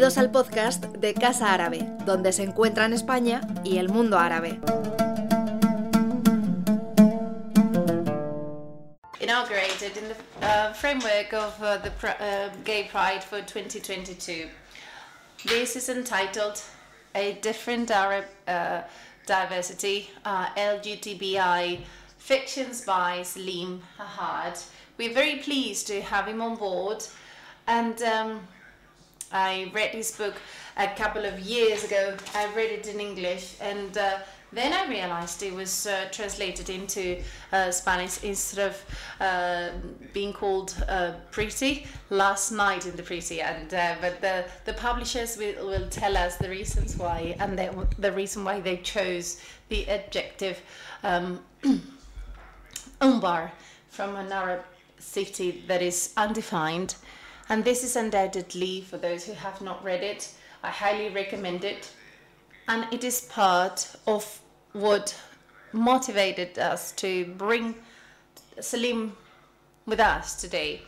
Bienvenidos al podcast de Casa Árabe, donde se encuentran España y el mundo árabe. Inaugurated in the uh, framework of uh, the uh, Gay Pride for 2022. This is entitled A Different Arab uh, Diversity, uh, LGTBI Fictions by Salim Ahad. We're very pleased to have him on board and um, I read his book a couple of years ago. I read it in English, and uh, then I realized it was uh, translated into uh, Spanish instead of uh, being called uh, Pretty last night in the Pretty. And uh, but the the publishers will, will tell us the reasons why, and the, the reason why they chose the adjective um, umbar from an Arab city that is undefined. And this is undoubtedly, for those who have not read it, I highly recommend it. And it is part of what motivated us to bring Saleem with us today.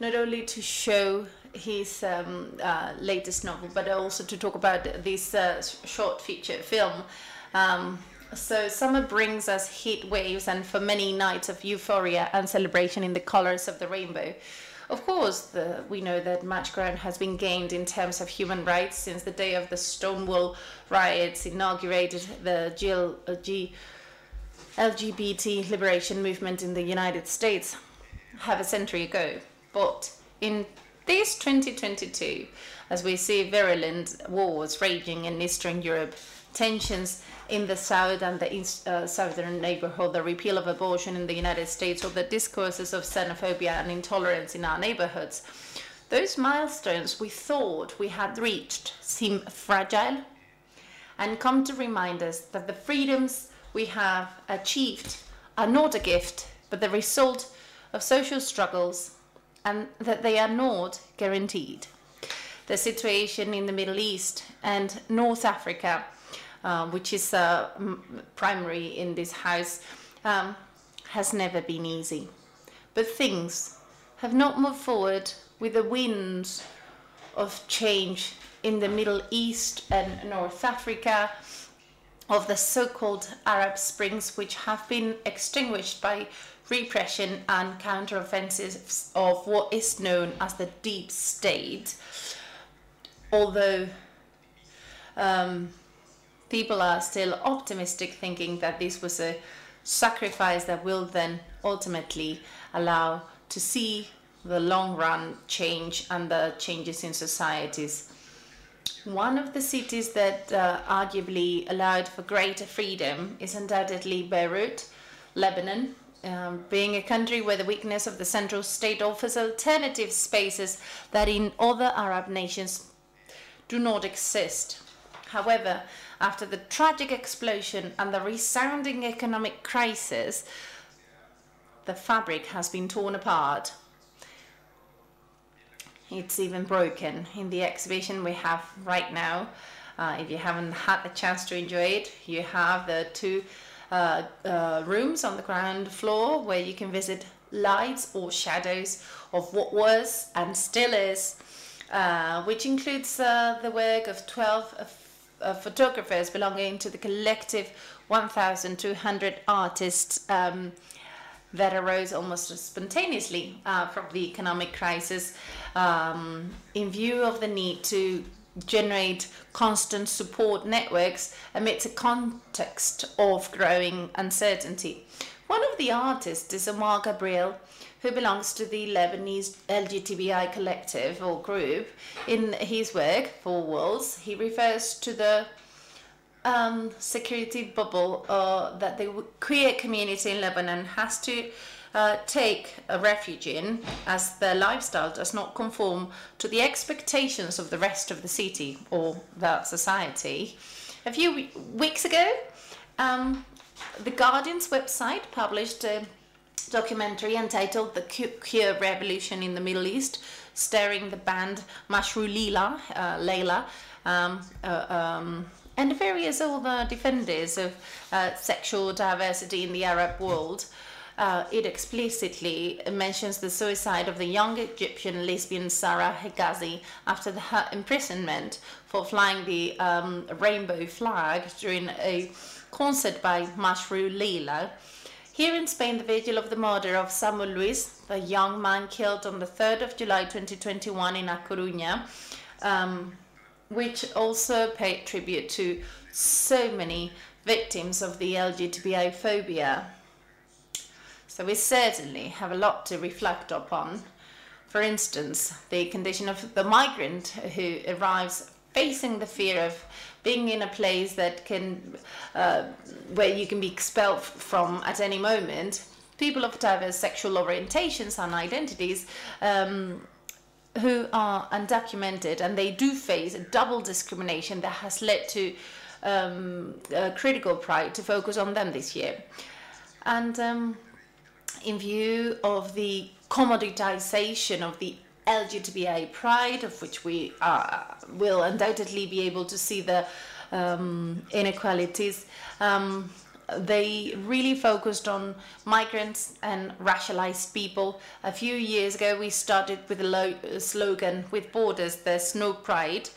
Not only to show his um, uh, latest novel, but also to talk about this uh, short feature film. Um, so summer brings us heat waves and for many nights of euphoria and celebration in the colors of the rainbow. Of course, the, we know that much ground has been gained in terms of human rights since the day of the Stonewall riots inaugurated the GL, uh, G, LGBT liberation movement in the United States half a century ago. But in this 2022, as we see virulent wars raging in Eastern Europe, tensions in the south and the uh, southern neighborhood, the repeal of abortion in the United States, or the discourses of xenophobia and intolerance in our neighborhoods, those milestones we thought we had reached seem fragile and come to remind us that the freedoms we have achieved are not a gift, but the result of social struggles, and that they are not guaranteed. The situation in the Middle East and North Africa uh, which is uh, primary in this house, um, has never been easy. But things have not moved forward with the winds of change in the Middle East and North Africa, of the so called Arab Springs, which have been extinguished by repression and counteroffensives of what is known as the deep state. Although um, people are still optimistic, thinking that this was a sacrifice that will then ultimately allow to see the long run change and the changes in societies. One of the cities that uh, arguably allowed for greater freedom is undoubtedly Beirut, Lebanon, um, being a country where the weakness of the central state offers alternative spaces that in other Arab nations do not exist. However, after the tragic explosion and the resounding economic crisis, the fabric has been torn apart. It's even broken. In the exhibition we have right now, uh, if you haven't had the chance to enjoy it, you have the two uh, uh, rooms on the ground floor where you can visit lights or shadows of what was and still is, uh, which includes uh, the work of 12 uh, photographers belonging to the collective 1,200 artists um, that arose almost spontaneously uh, from the economic crisis um, in view of the need to generate constant support networks amidst a context of growing uncertainty. One of the artists is Omar Gabriel, who belongs to the Lebanese LGTBI collective or group. In his work, Four Walls, he refers to the um, security bubble uh, that the queer community in Lebanon has to uh, take a refuge in as their lifestyle does not conform to the expectations of the rest of the city or the society. A few weeks ago, um, the Guardian's website published a documentary entitled The Queer Revolution in the Middle East, starring the band Mashrou' Lila, uh, Layla, um, uh, um, and various other defenders of uh, sexual diversity in the Arab world. uh, it explicitly mentions the suicide of the young Egyptian lesbian Sarah Hegazy after the, her imprisonment for flying the um, rainbow flag during a concert by Mashrou' Leila. Here in Spain, the vigil of the murder of Samuel Luiz, the young man killed on the 3rd of July 2021 in A Coruña, um, which also paid tribute to so many victims of the LGBTI phobia. So we certainly have a lot to reflect upon. For instance, the condition of the migrant who arrives facing the fear of being in a place that can, uh, where you can be expelled from at any moment. People of diverse sexual orientations and identities um, who are undocumented and they do face a double discrimination that has led to um, critical pride to focus on them this year. And um, in view of the commoditization of the LGBTI pride, of which we uh, will undoubtedly be able to see the um, inequalities, um, they really focused on migrants and racialized people. A few years ago, we started with a slogan with borders, there's no pride.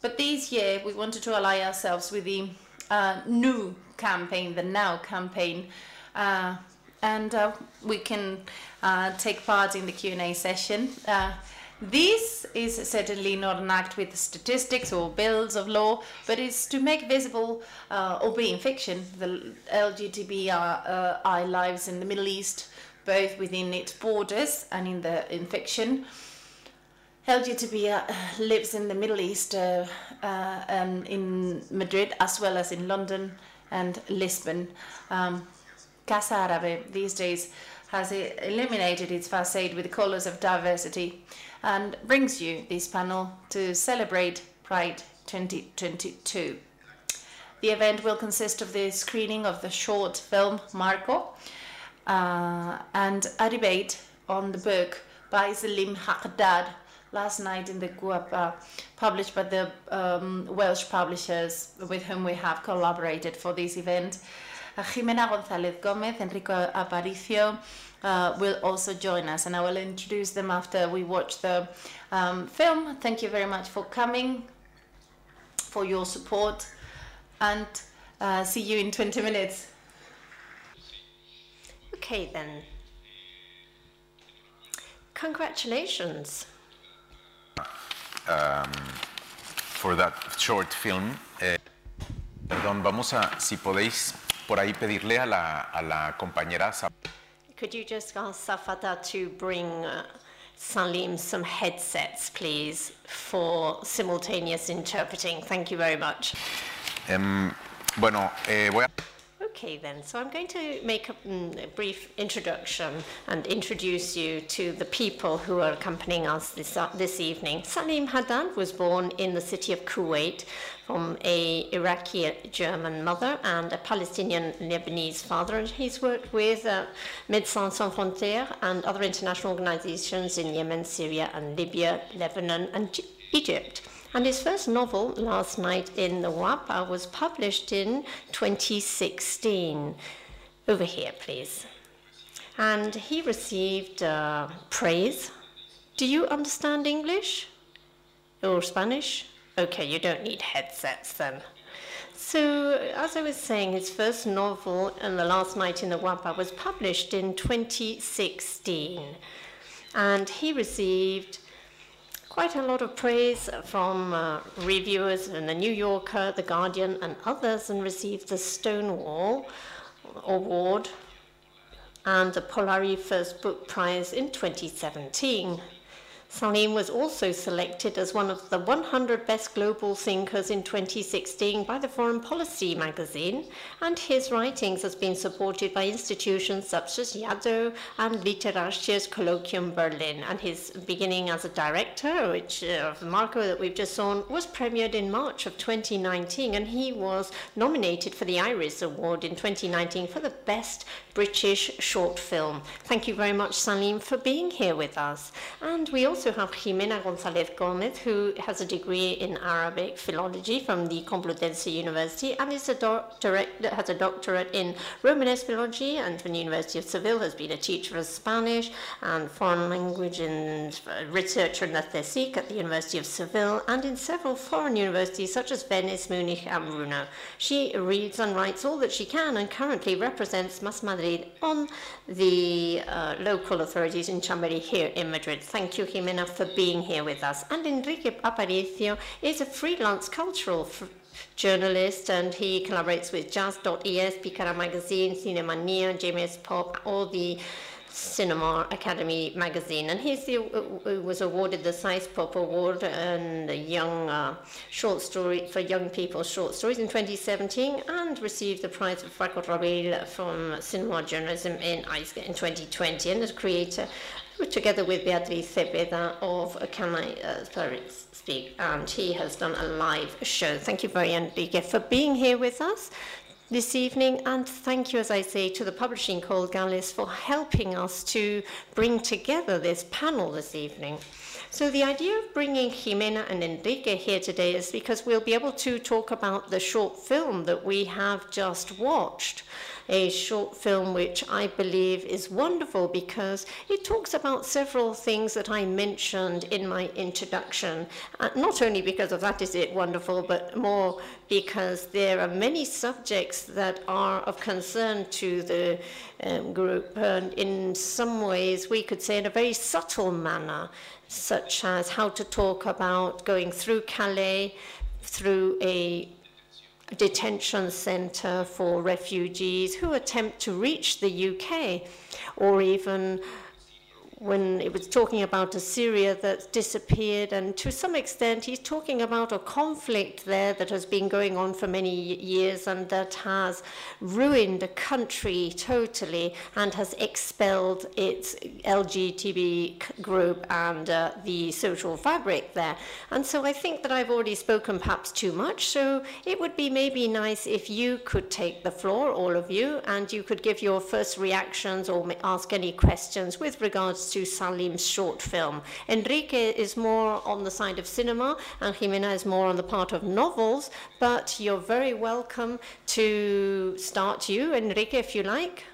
But this year, we wanted to ally ourselves with the uh, new campaign, the Now campaign, uh, and uh, we can uh, take part in the Q&A session. Uh, this is certainly not an act with statistics or bills of law, but it's to make visible, uh, albeit in fiction, the LGBTI lives in the Middle East, both within its borders and in the in fiction. LGBTI lives in the Middle East, uh, uh, um, in Madrid, as well as in London and Lisbon. Um, Casa Árabe these days has eliminated its facade with the colours of diversity and brings you this panel to celebrate Pride 2022. The event will consist of the screening of the short film Marco uh, and a debate on the book by Saleem Haddad last night in the Guapa, published by the um, Welsh publishers with whom we have collaborated for this event. Uh, Jimena González Gómez, Enrique Aparicio uh, will also join us, and I will introduce them after we watch the um, film. Thank you very much for coming, for your support, and uh, see you in 20 minutes. Okay, then. Congratulations. Um, for that short film. Eh, perdón, vamos a, si podéis por ahí pedirle a la, a la compañera. Could you just ask Safata to bring uh, Salim some headsets, please, for simultaneous interpreting? Thank you very much. Um, bueno, eh, voy a. Okay, then. So I'm going to make a, mm, a, brief introduction and introduce you to the people who are accompanying us this, uh, this evening. Saleem Haddad was born in the city of Kuwait from a Iraqi German mother and a Palestinian Lebanese father. And he's worked with uh, Médecins Sans Frontières and other international organizations in Yemen, Syria, and Libya, Lebanon, and Egypt. And his first novel, Last Night in the Guapa, was published in 2016. Over here, please. And he received uh, praise. Do you understand English or Spanish? Okay, you don't need headsets then. So, as I was saying, his first novel, and The Last Night in the Guapa, was published in 2016. And he received quite a lot of praise from uh, reviewers in The New Yorker, The Guardian, and others, and received the Stonewall Award and the Polari First Book Prize in 2017. Saleem was also selected as one of the 100 best global thinkers in 2016 by the Foreign Policy magazine, and his writings has been supported by institutions such as Yaddo and Literarisches Colloquium Berlin. And his beginning as a director, which uh, Marco that we've just seen, was premiered in March of 2019, and he was nominated for the Iris Award in 2019 for the best British short film. Thank you very much, Saleem, for being here with us. And we also also have Jimena González Gómez, who has a degree in Arabic philology from the Complutense University and is a doctorate, has a doctorate in Romanesque philology and from the University of Seville, has been a teacher of Spanish and foreign language and researcher in the CSIC at the University of Seville and in several foreign universities such as Venice, Munich and Brno. She reads and writes all that she can and currently represents Más Madrid on the uh, local authorities in Chamberí here in Madrid. Thank you, Jimena, for being here with us. And Enrique Aparicio is a freelance cultural journalist and he collaborates with Jazz.es, Pikara Magazine, Cinemania, JMS Pop, all the Cinema Academy magazine, and he uh, was awarded the Saiz Pop Award and a young uh, short story for young people short stories in 2017, and received the prize of Franco Rabel from cinema journalism in in 2020, and as creator together with Beatriz Cepeda of Can I uh, Speak, and he has done a live show. Thank you very much for being here with us this evening, and thank you, as I say, to the Publishing called Egales for helping us to bring together this panel this evening. So the idea of bringing Jimena and Enrique here today is because we'll be able to talk about the short film that we have just watched a short film which I believe is wonderful because it talks about several things that I mentioned in my introduction. Uh, not only because of that is it wonderful, but more because there are many subjects that are of concern to the um, group, and in some ways we could say in a very subtle manner, such as how to talk about going through Calais, through a detention center for refugees who attempt to reach the UK or even when it was talking about Assyria that disappeared, and to some extent, he's talking about a conflict there that has been going on for many years and that has ruined a country totally and has expelled its LGBT group and uh, the social fabric there. And so I think that I've already spoken perhaps too much, so it would be maybe nice if you could take the floor, all of you, and you could give your first reactions or ask any questions with regards to Saleem's short film. Enrique is more on the side of cinema, and Jimena is more on the part of novels, but you're very welcome to start you, Enrique, if you like.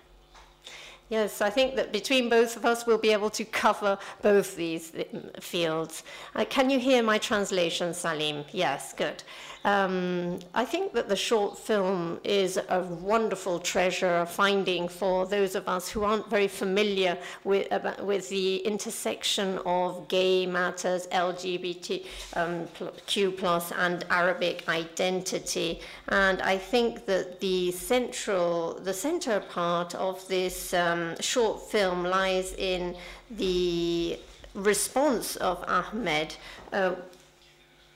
Yes, I think that between both of us, we'll be able to cover both these fields. Uh, can you hear my translation, Saleem? Yes, good. Um, I think that the short film is a wonderful treasure a finding for those of us who aren't very familiar with, about, with the intersection of gay matters, LGBTQ um, plus, and Arabic identity. And I think that the central, the center part of this um, short film lies in the response of Ahmed. Uh,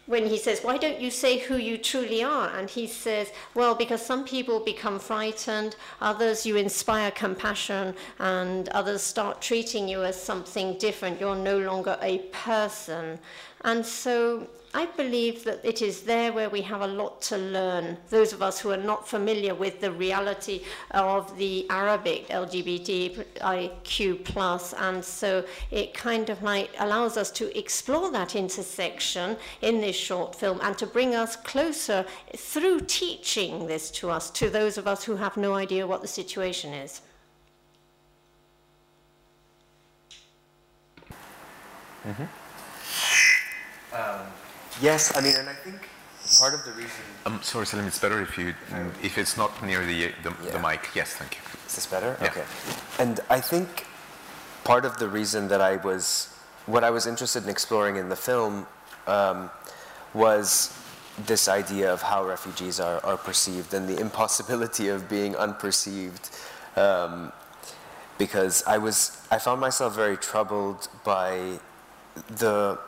when he says, Why don't you say who you truly are? And he says, Well, because some people become frightened, others you inspire compassion, and others start treating you as something different. You're no longer a person. And so I believe that it is there where we have a lot to learn, those of us who are not familiar with the reality of the Arabic LGBTIQ+, and so it kind of like allows us to explore that intersection in this short film and to bring us closer through teaching this to us, to those of us who have no idea what the situation is. Mm-hmm. Um. Yes, I mean, and I think part of the reason. Um, sorry, Saleem, it's better if you if it's not near the the, yeah. the mic. Yes, thank you. Is this better? Yeah. Okay. And I think part of the reason that I was what I was interested in exploring in the film um, was this idea of how refugees are, are perceived and the impossibility of being unperceived. Um, because I was, I found myself very troubled by the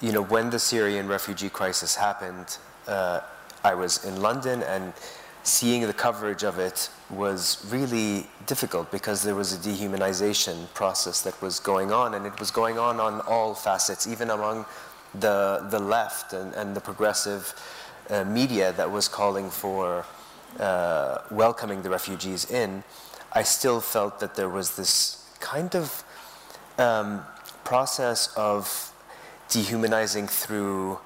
you know, when the Syrian refugee crisis happened, uh, I was in London and seeing the coverage of it was really difficult because there was a dehumanization process that was going on and it was going on on all facets, even among the, the left and, and the progressive uh, media that was calling for uh, welcoming the refugees in. I still felt that there was this kind of um, process of dehumanizing through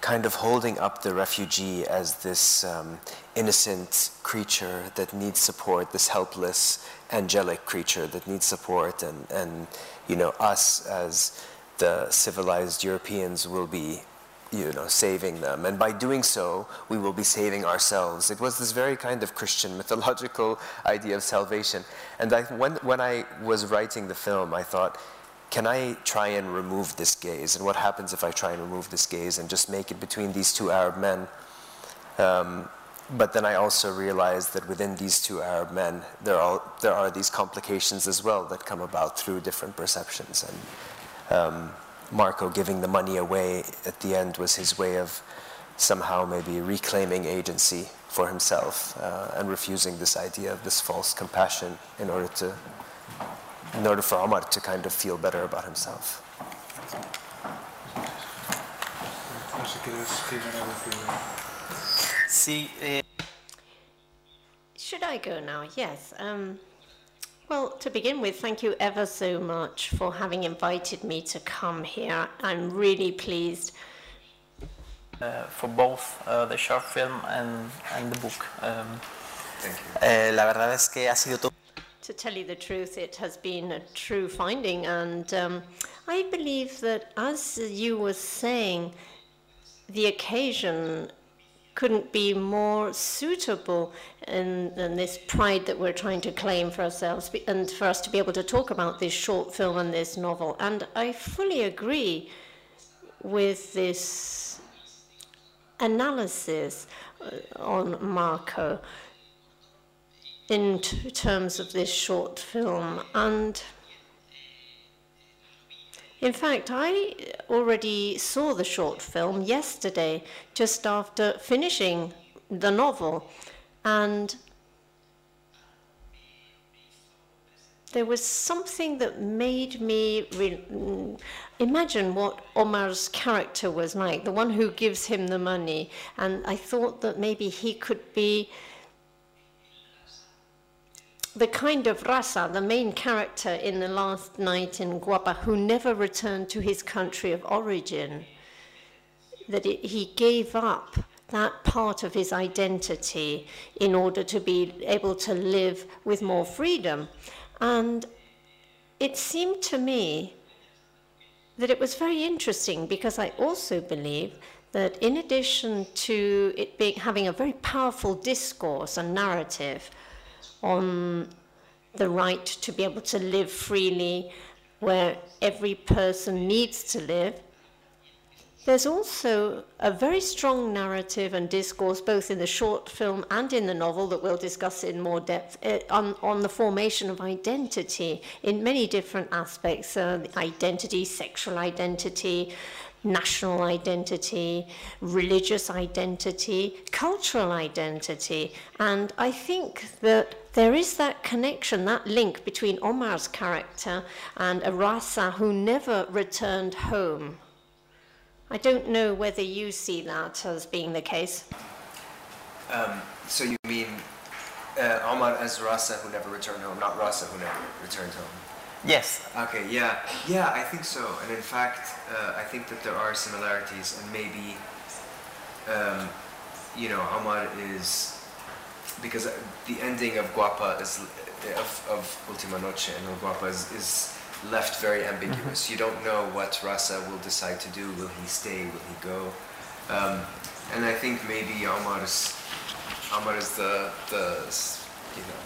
kind of holding up the refugee as this um, innocent creature that needs support, this helpless, angelic creature that needs support, and, and you know, us as the civilized Europeans will be you know, saving them. And by doing so, we will be saving ourselves. It was this very kind of Christian mythological idea of salvation. And I, when, when I was writing the film, I thought, can I try and remove this gaze? And what happens if I try and remove this gaze and just make it between these two Arab men? Um, but then I also realized that within these two Arab men, there are, there are these complications as well that come about through different perceptions. And um, Marco giving the money away at the end was his way of somehow maybe reclaiming agency for himself uh, and refusing this idea of this false compassion in order to in order for Omar to kind of feel better about himself. Sí, eh. Should I go now? Yes. Um, well, to begin with, thank you ever so much for having invited me to come here. I'm really pleased. Uh, for both uh, the short film and, and the book. Um, Thank you. eh, la verdad es que ha sido todo. To tell you the truth, it has been a true finding, and um, I believe that, as you were saying, the occasion couldn't be more suitable in, in, this pride that we're trying to claim for ourselves and for us to be able to talk about this short film and this novel. And I fully agree with this analysis uh, on Marco in terms of this short film. And in fact, I already saw the short film yesterday, just after finishing the novel. And there was something that made me re- mm, imagine what Omar's character was like, the one who gives him the money. And I thought that maybe he could be the kind of Rasa, the main character in The Last Night in Guapa, who never returned to his country of origin, that it, he gave up that part of his identity in order to be able to live with more freedom. And it seemed to me that it was very interesting because I also believe that in addition to it being having a very powerful discourse and narrative, on the right to be able to live freely where every person needs to live. There's also a very strong narrative and discourse, both in the short film and in the novel that we'll discuss in more depth, uh, on, on the formation of identity in many different aspects uh, identity, sexual identity, national identity, religious identity, cultural identity. And I think that there is that connection, that link between Omar's character and Arasa, who never returned home. I don't know whether you see that as being the case. Um, so you mean uh, Omar as Rasa who never returned home, not Rasa who never returned home? Yes. Okay, yeah. Yeah, I think so. And in fact, uh, I think that there are similarities, and maybe, um, you know, Omar is. Because the ending of Guapa is. of, of Ultima Noche and Guapa is, is left very ambiguous. You don't know what Rasa will decide to do. Will he stay? Will he go? Um, and I think maybe Omar is, Omar is the, the, you know,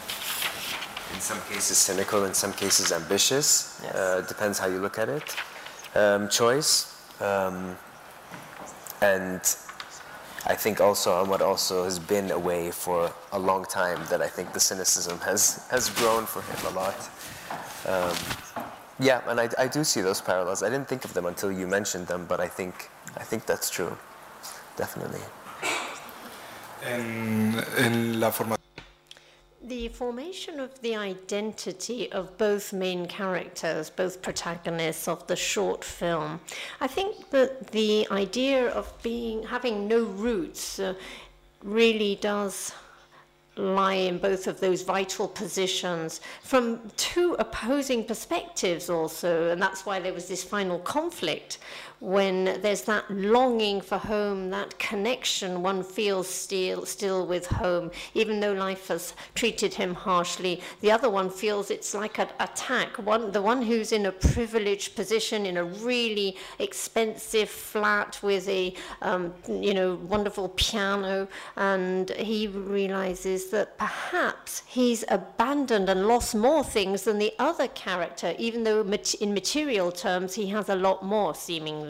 in some cases cynical, in some cases ambitious. Yes. Uh, depends how you look at it. Um, choice. Um, and I think also Ahmad also has been away for a long time that I think the cynicism has, has grown for him a lot. Um, yeah, and I, I do see those parallels. I didn't think of them until you mentioned them, but I think, I think that's true. Definitely. En, en la formación The formation of the identity of both main characters, both protagonists of the short film, I think that the idea of being having no roots uh, really does lie in both of those vital positions from two opposing perspectives also and that's why there was this final conflict when there's that longing for home, that connection one feels still, still with home, even though life has treated him harshly. The other one feels it's like an attack. One, the one who's in a privileged position in a really expensive flat with a, um, you know, wonderful piano, and he realizes that perhaps he's abandoned and lost more things than the other character, even though in material terms he has a lot more seemingly.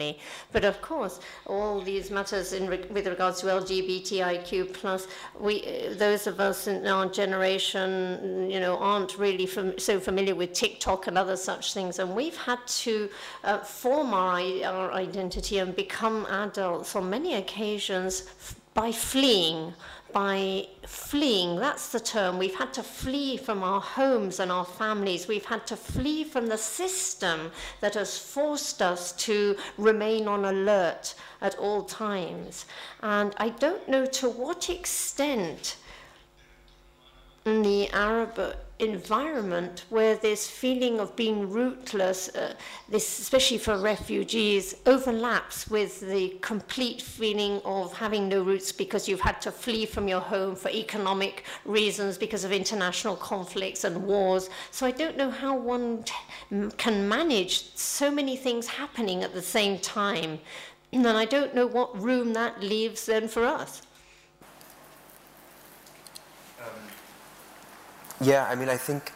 But of course, all these matters re with regards to LGBTIQ plus, we those of us in our generation, you know, aren't really fam so familiar with TikTok and other such things, and we've had to uh, form our, our identity and become adults on many occasions by fleeing by fleeing. That's the term. We've had to flee from our homes and our families. We've had to flee from the system that has forced us to remain on alert at all times. And I don't know to what extent the Arab environment where this feeling of being rootless, uh, this, especially for refugees, overlaps with the complete feeling of having no roots because you've had to flee from your home for economic reasons because of international conflicts and wars. So I don't know how one can manage so many things happening at the same time. And I don't know what room that leaves then for us. Yeah, I mean, I think,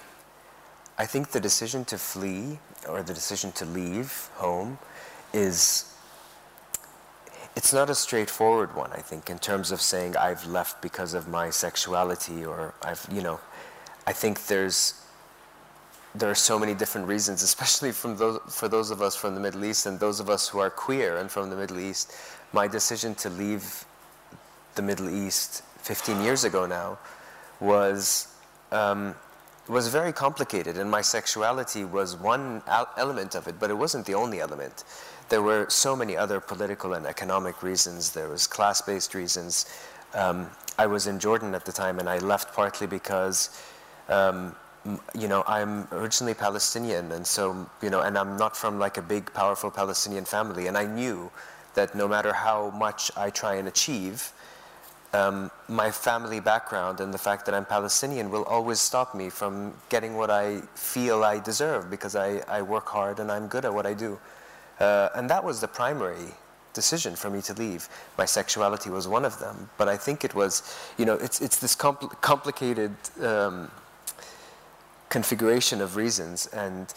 I think the decision to flee or the decision to leave home is, it's not a straightforward one, I think, in terms of saying I've left because of my sexuality or I've, you know, I think there's, there are so many different reasons, especially from those, for those of us from the Middle East and those of us who are queer and from the Middle East. My decision to leave the Middle East 15 years ago now was um, was very complicated, and my sexuality was one element of it, but it wasn't the only element. There were so many other political and economic reasons. There was class-based reasons. Um, I was in Jordan at the time, and I left partly because, um, you know, I'm originally Palestinian, and so, you know, and I'm not from like a big, powerful Palestinian family, and I knew that no matter how much I try and achieve, um, my family background and the fact that I'm Palestinian will always stop me from getting what I feel I deserve because I, I work hard and I'm good at what I do. Uh, and that was the primary decision for me to leave. My sexuality was one of them, but I think it was, you know, it's, it's this compl complicated um, configuration of reasons. And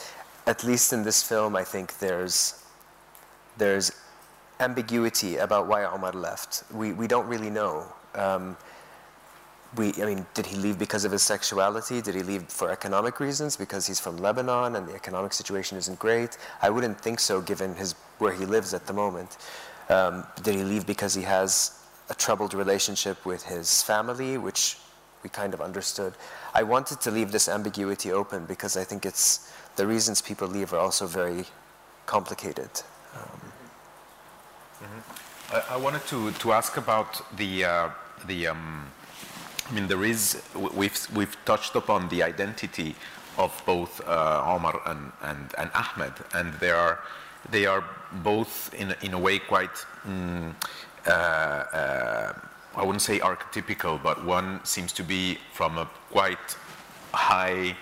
at least in this film, I think there's, there's ambiguity about why Omar left. We, we don't really know. Um, we, I mean, did he leave because of his sexuality? Did he leave for economic reasons because he's from Lebanon and the economic situation isn't great? I wouldn't think so given his, where he lives at the moment. Um, did he leave because he has a troubled relationship with his family, which we kind of understood? I wanted to leave this ambiguity open because I think it's, the reasons people leave are also very complicated. Um, mm -hmm. I, I, wanted to, to ask about the, uh, the um, I mean, there is, we've, we've touched upon the identity of both uh, Omar and, and, and Ahmed, and they are, they are both in, in a way quite, mm, uh, uh, I wouldn't say archetypical, but one seems to be from a quite high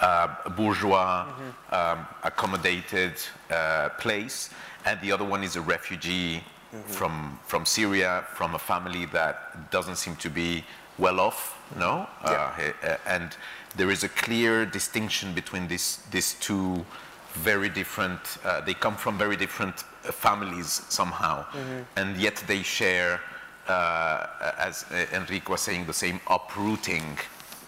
uh, bourgeois, mm -hmm. um, accommodated uh, place, and the other one is a refugee mm -hmm. from from Syria, from a family that doesn't seem to be well off, no, yeah. uh, and there is a clear distinction between these these two very different. Uh, they come from very different uh, families somehow, mm -hmm. and yet they share, uh, as uh, Enrique was saying, the same uprooting.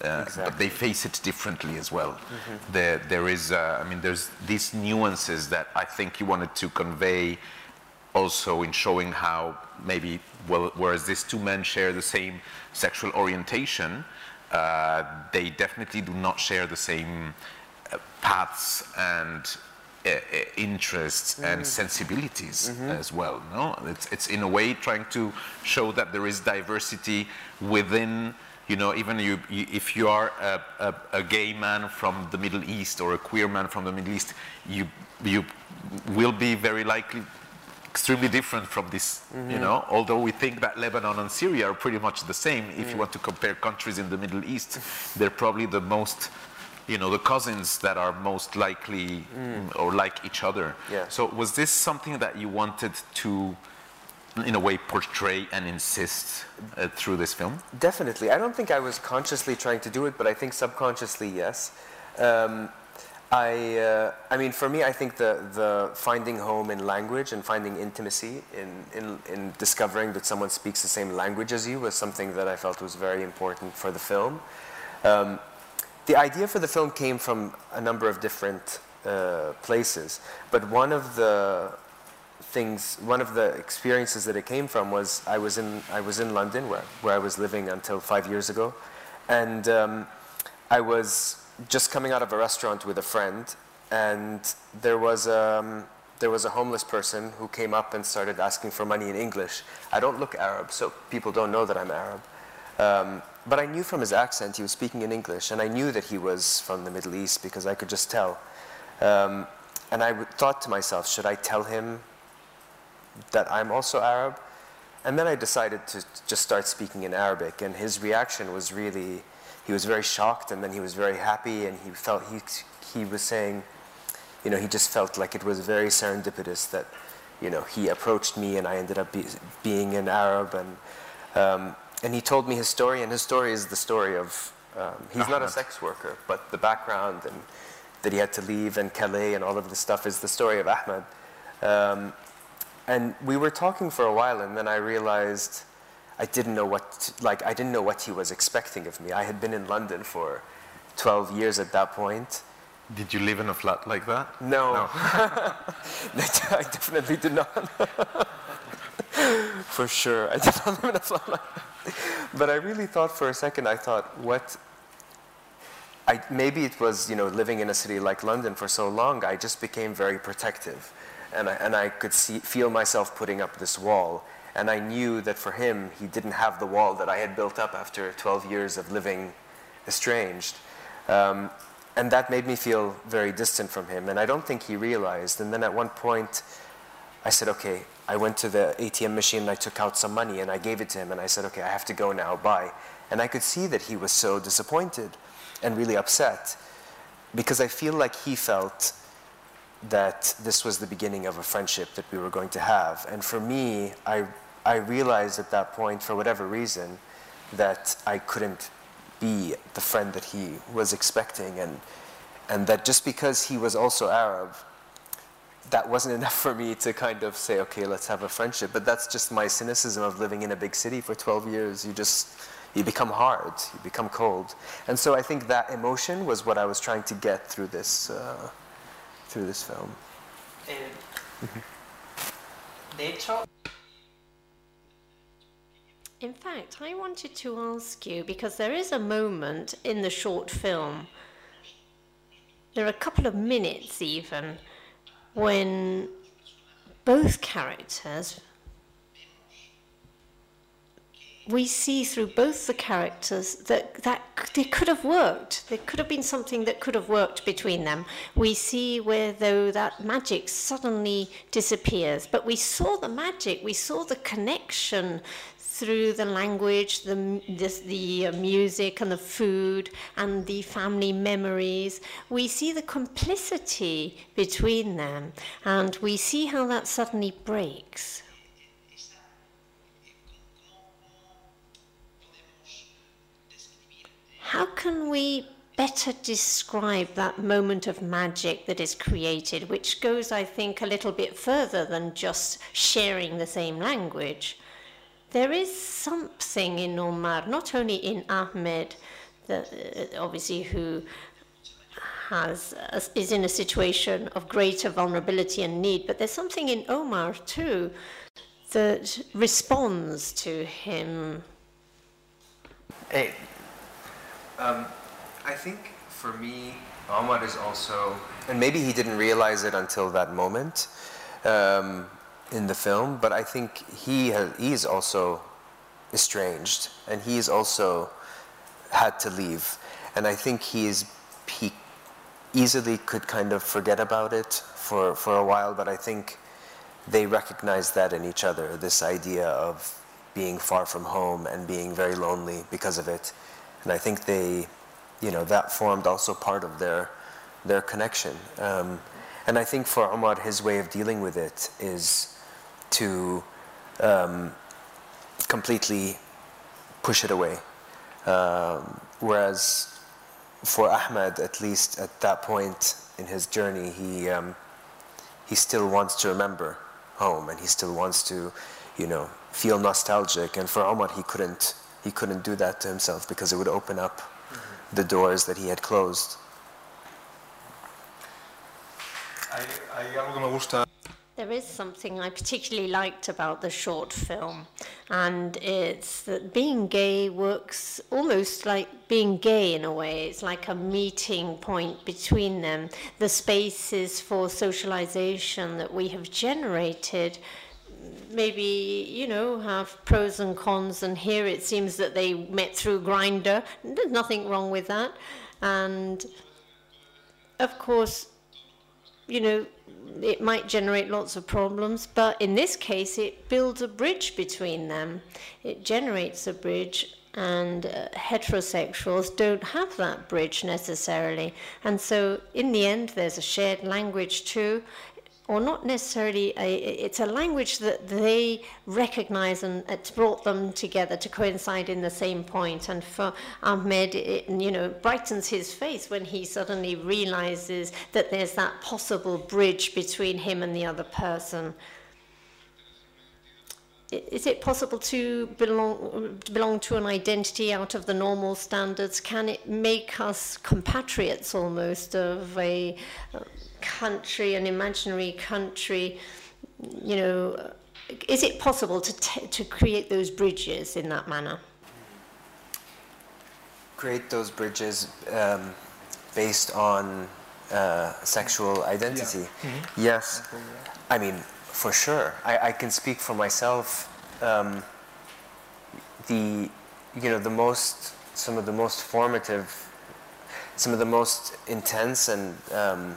Exactly. But they face it differently as well. Mm -hmm. There, there is, I mean, there's these nuances that I think you wanted to convey also in showing how maybe, well, whereas these two men share the same sexual orientation, uh, they definitely do not share the same uh, paths and uh, uh interests mm. and mm-hmm. sensibilities mm -hmm. as well. No, it's, it's in a way trying to show that there is diversity within you know, even you, you if you are a, a, a, gay man from the Middle East or a queer man from the Middle East, you you will be very likely extremely different from this. Mm-hmm. You know, although we think that Lebanon and Syria are pretty much the same. If mm. you want to compare countries in the Middle East, they're probably the most you know the cousins that are most likely mm. or like each other yeah. so was this something that you wanted to in a way portray and insist uh, through this film definitely i don't think i was consciously trying to do it but i think subconsciously yes um, I, uh, I mean, for me, I think the, the finding home in language and finding intimacy in, in, in discovering that someone speaks the same language as you was something that I felt was very important for the film. Um, the idea for the film came from a number of different uh, places, but one of the things, one of the experiences that it came from was I was in I was in London where where I was living until five years ago, and um, I was just coming out of a restaurant with a friend, and there was. Um, there was a homeless person who came up and started asking for money in English. I don't look Arab, so people don't know that I'm Arab. Um, but I knew from his accent he was speaking in English, and I knew that he was from the Middle East because I could just tell. Um, and I thought to myself, should I tell him that I'm also Arab? And then I decided to just start speaking in Arabic, and his reaction was really, he was very shocked, and then he was very happy, and he felt, he, he was saying, you know, he just felt like it was very serendipitous that, you know, he approached me and I ended up be, being an Arab, and um, and he told me his story, and his story is the story of um, he's not a sex worker, but the background and that he had to leave and Calais and all of this stuff is the story of Ahmed. Um, and we were talking for a while, and then I realized I didn't know what like I didn't know what he was expecting of me. I had been in London for 12 years at that point. Did you live in a flat like that? No, no. I definitely did not. for sure, I did not live in a flat like that. but I really thought for a second, I thought, what? I, maybe it was, you know, living in a city like London for so long, I just became very protective. And I, and I could see, feel myself putting up this wall. And I knew that for him, he didn't have the wall that I had built up after 12 years of living estranged. Um, and that made me feel very distant from him. And I don't think he realized. And then at one point, I said, okay, I went to the ATM machine and I took out some money and I gave it to him and I said, okay, I have to go now, bye. And I could see that he was so disappointed and really upset because I feel like he felt that this was the beginning of a friendship that we were going to have. And for me, I, I realized at that point, for whatever reason, that I couldn't be the friend that he was expecting and, and that just because he was also Arab, that wasn't enough for me to kind of say, okay, let's have a friendship. But that's just my cynicism of living in a big city for 12 years. You just, you become hard, you become cold. And so I think that emotion was what I was trying to get through this, uh, through this film. In fact, I wanted to ask you because there is a moment in the short film, there are a couple of minutes even, when both characters we see through both the characters that, that they could have worked. There could have been something that could have worked between them. We see where, though, that magic suddenly disappears. But we saw the magic, we saw the connection through the language, the, the, the, uh, music, and the food, and the family memories. We see the complicity between them, and we see how that suddenly breaks. How can we better describe that moment of magic that is created, which goes, I think, a little bit further than just sharing the same language? There is something in Omar, not only in Ahmed, the, uh, obviously who has uh, is in a situation of greater vulnerability and need, but there's something in Omar too that responds to him. Hey, um, I think for me, Omar is also, and maybe he didn't realize it until that moment. Um, in the film, but I think he has, he is also estranged, and he is also had to leave. And I think he is he easily could kind of forget about it for, for a while, but I think they recognize that in each other, this idea of being far from home and being very lonely because of it. And I think they, you know, that formed also part of their, their connection. Um, and I think for Omar, his way of dealing with it is to um, completely push it away. Um, whereas for Ahmed, at least at that point in his journey, he, um, he still wants to remember home and he still wants to, you know, feel nostalgic. And for Omar, he couldn't, he couldn't do that to himself because it would open up mm-hmm. the doors that he had closed. There is something I particularly liked about the short film, and it's that being gay works almost like being gay in a way. It's like a meeting point between them. The spaces for socialization that we have generated maybe you know have pros and cons and here it seems that they met through Grindr there's nothing wrong with that and of course you know it might generate lots of problems, but in this case, it builds a bridge between them. It generates a bridge, and uh, heterosexuals don't have that bridge necessarily. And so, in the end, there's a shared language too, or not necessarily a, it's a language that they recognize and it's brought them together to coincide in the same point. point and for Ahmed it, you know brightens his face when he suddenly realizes that there's that possible bridge between him and the other person is it possible to belong belong to an identity out of the normal standards can it make us compatriots almost of a country, an imaginary country, you know, is it possible to, t- to create those bridges in that manner? Create those bridges um, based on uh, sexual identity. Yeah. Mm-hmm. Yes. I mean, for sure. I, I can speak for myself. Um, the, you know, the most, some of the most formative, some of the most intense and um,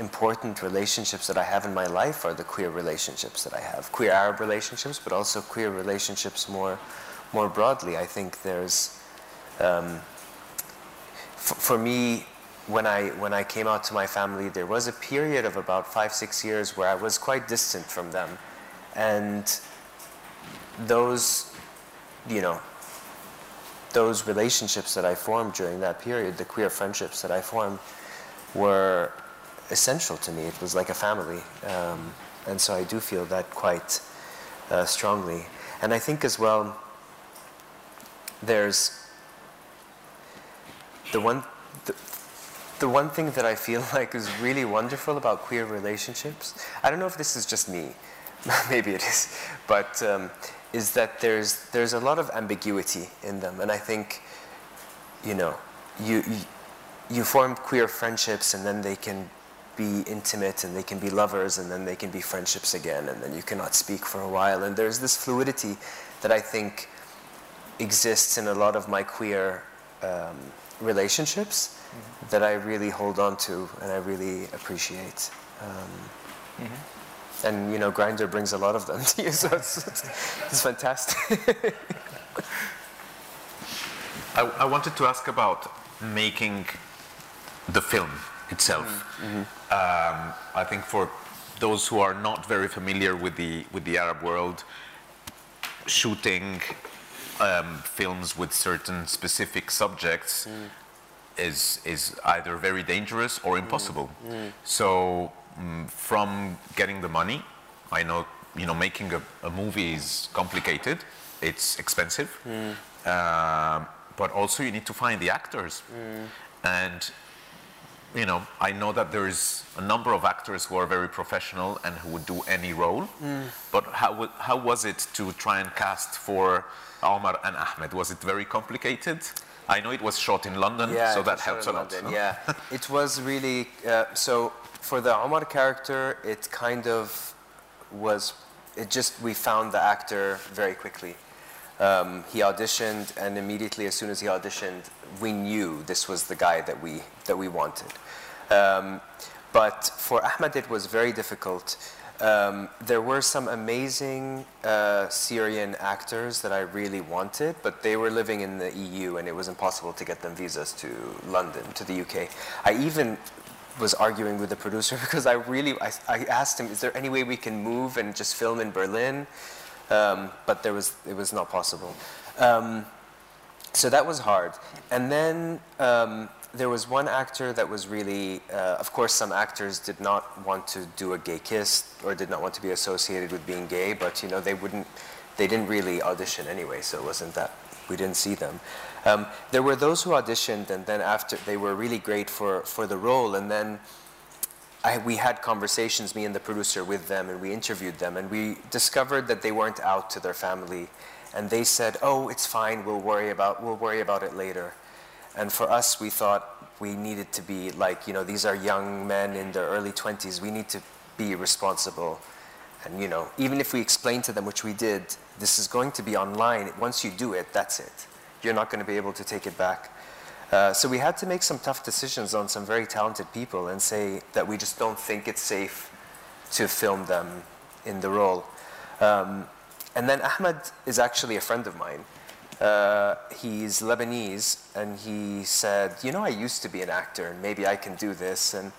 important relationships that I have in my life are the queer relationships that I have, queer Arab relationships, but also queer relationships more, more broadly. I think there's, um, f- for me, when I when I came out to my family, there was a period of about five six years where I was quite distant from them, and those, you know, those relationships that I formed during that period, the queer friendships that I formed, were essential to me. It was like a family. Um, and so I do feel that quite uh, strongly. And I think as well, there's the one, the, one thing that I feel like is really wonderful about queer relationships, I don't know if this is just me, maybe it is, but um, is that there's, there's a lot of ambiguity in them. And I think, you know, you, you, you form queer friendships and then they can be intimate and they can be lovers and then they can be friendships again and then you cannot speak for a while. And there's this fluidity that I think exists in a lot of my queer um, relationships mm-hmm. that I really hold on to and I really appreciate. Um, mm-hmm. And you know, Grindr brings a lot of them to you, so it's, it's, it's fantastic. I, I wanted to ask about making the film itself. Mm-hmm. Um, I think for those who are not very familiar with the with the Arab world, shooting um, films with certain specific subjects mm. is is either very dangerous or impossible. Mm. Mm. So mm, from getting the money, I know you know making a, a movie is complicated. It's expensive, uh, but also you need to find the actors, mm. and you know, I know that there is a number of actors who are very professional and who would do any role. Mm. But how, how was it to try and cast for Omar and Ahmed? Was it very complicated? I know it was shot in London, yeah, so that helps a lot. London, Yeah, it was really uh, so. For the Omar character, it kind of was. It just we found the actor very quickly. Um, he auditioned, and immediately, as soon as he auditioned, we knew this was the guy that we that we wanted. Um, but for Ahmed, it was very difficult. Um, there were some amazing uh, Syrian actors that I really wanted, but they were living in the EU, and it was impossible to get them visas to London, to the UK. I even was arguing with the producer because I really I, I asked him, "Is there any way we can move and just film in Berlin?" Um, but there was it was not possible. Um, so that was hard. And then um, there was one actor that was really, uh, of course, some actors did not want to do a gay kiss or did not want to be associated with being gay, but you know they wouldn't, they didn't really audition anyway, so it wasn't that we didn't see them. Um, there were those who auditioned, and then after they were really great for for the role, and then. I, we had conversations, me and the producer, with them, and we interviewed them, and we discovered that they weren't out to their family, and they said, "Oh, it's fine. We'll worry about we'll worry about it later." And for us, we thought we needed to be like, you know, these are young men in their early 20s. We need to be responsible. And, you know, even if we explain to them, which we did, this is going to be online. Once you do it, that's it. You're not going to be able to take it back. Uh, so we had to make some tough decisions on some very talented people and say that we just don't think it's safe to film them in the role. Um, and then Ahmed is actually a friend of mine. Uh, he's Lebanese, and he said, "You know, I used to be an actor, and maybe I can do this." And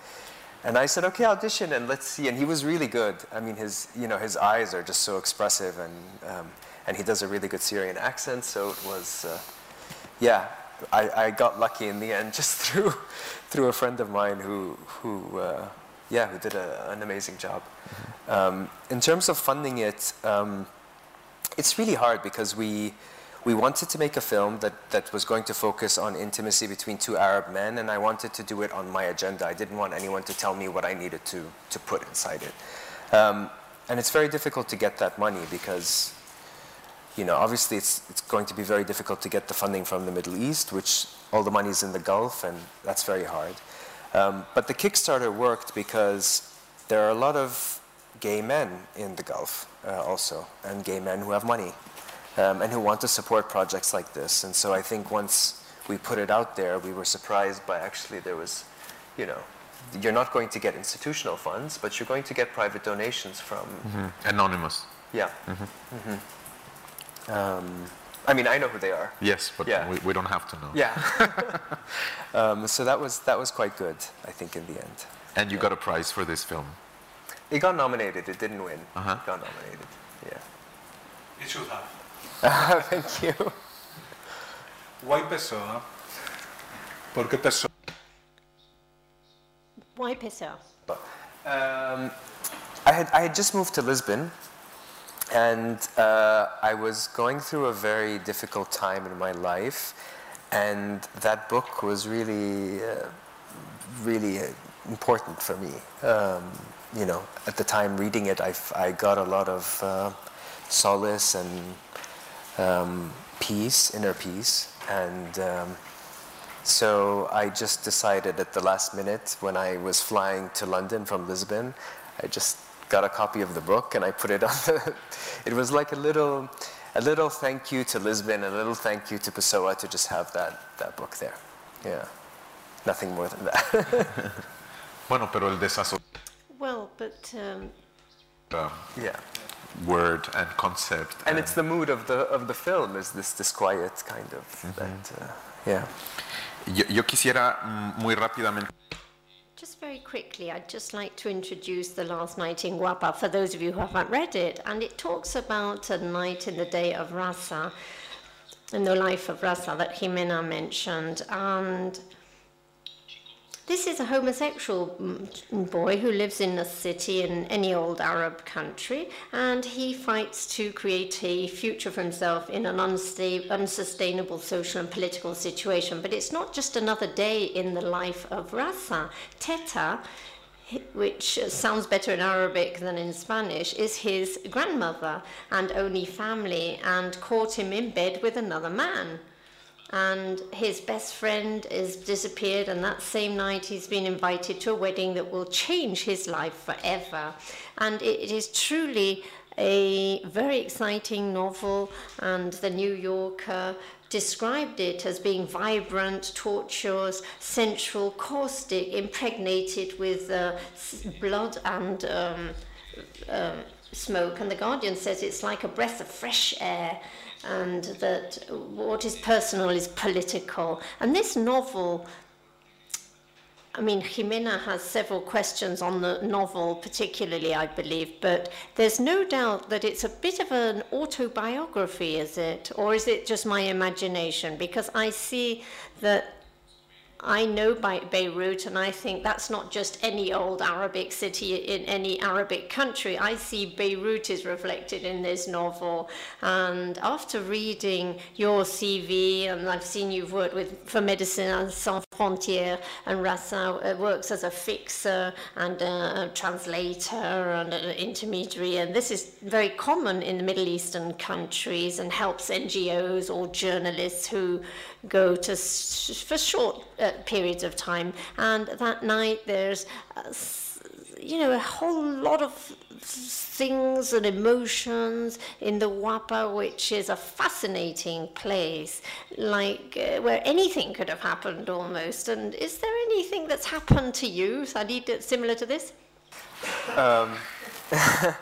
and I said, "Okay, audition and let's see." And he was really good. I mean, his you know his eyes are just so expressive, and um, and he does a really good Syrian accent. So it was, uh, yeah, I, I got lucky in the end just through through a friend of mine who who uh, yeah who did a, an amazing job. Um, in terms of funding it, um, it's really hard because we we wanted to make a film that, that was going to focus on intimacy between two Arab men, and I wanted to do it on my agenda. I didn't want anyone to tell me what I needed to, to put inside it. Um, and it's very difficult to get that money because, you know, obviously it's, it's going to be very difficult to get the funding from the Middle East, which all the money is in the Gulf, and that's very hard. Um, but the Kickstarter worked because there are a lot of gay men in the Gulf uh, also, and gay men who have money um, and who want to support projects like this. And so I think once we put it out there, we were surprised by actually there was, you know, you're not going to get institutional funds, but you're going to get private donations from Mm-hmm. Anonymous. yeah. Mm-hmm. Um, I mean, I know who they are. Yes, but Yeah. we, we don't have to know. Yeah. um, so that was that was quite good, I think, in the end. And you got a prize for this film. It got nominated. It didn't win. Uh-huh. It got nominated. Yeah. It should have. Thank you. Why Pessoa? ¿Por qué Pessoa? Why Pessoa? Um, I had I had just moved to Lisbon, and uh, I was going through a very difficult time in my life, and that book was really, uh, really uh, important for me. Um, you know, at the time reading it, I, I got a lot of uh, solace and um, peace, inner peace, and. Um, so I just decided at the last minute when I was flying to London from Lisbon, I just got a copy of the book and I put it on the. It was like a little, a little thank you to Lisbon, a little thank you to Pessoa to just have that, that book there. Yeah, nothing more than that. Bueno, pero el desazo Well, but um, uh, yeah, word and concept. and it's the mood of the of the film is this disquiet kind of that. Uh, yeah. Yo, yo quisiera mm, muy rápidamente Just very quickly, I'd just like to introduce The Last Night in Guapa for those of you who haven't read it. And it talks about a night in the day of Rasa, in the life of Rasa that Jimena mentioned. And this is a homosexual mm, boy who lives in a city in any old Arab country, and he fights to create a future for himself in an unsustainable social and political situation. But it's not just another day in the life of Rasa. Teta, which sounds better in Arabic than in Spanish, is his grandmother and only family, and caught him in bed with another man and his best friend has disappeared and that same night he's been invited to a wedding that will change his life forever and it, is truly a very exciting novel, and the New Yorker described it as being vibrant, tortuous, sensual, caustic, impregnated with uh, blood and um, uh, smoke. And The Guardian says it's like a breath of fresh air and that what is personal is political. And this novel I mean, Jimena has several questions on the novel, particularly, I believe, but there's no doubt that it's a bit of an autobiography, is it? Or is it just my imagination? Because I see that I know by Beirut, and I think that's not just any old Arabic city in any Arabic country. I see Beirut is reflected in this novel. And after reading your CV, and I've seen you've worked with for Médecins Sans Frontières, and Rasa uh, works as a fixer and a translator and an intermediary, and this is very common in the Middle Eastern countries and helps NGOs or journalists who go to for short uh, periods of time. And that night, there's uh, you know a whole lot of things and emotions in the Guapa, which is a fascinating place, like uh, where anything could have happened almost. And is there anything that's happened to you, Sadid, similar to this? Um, uh,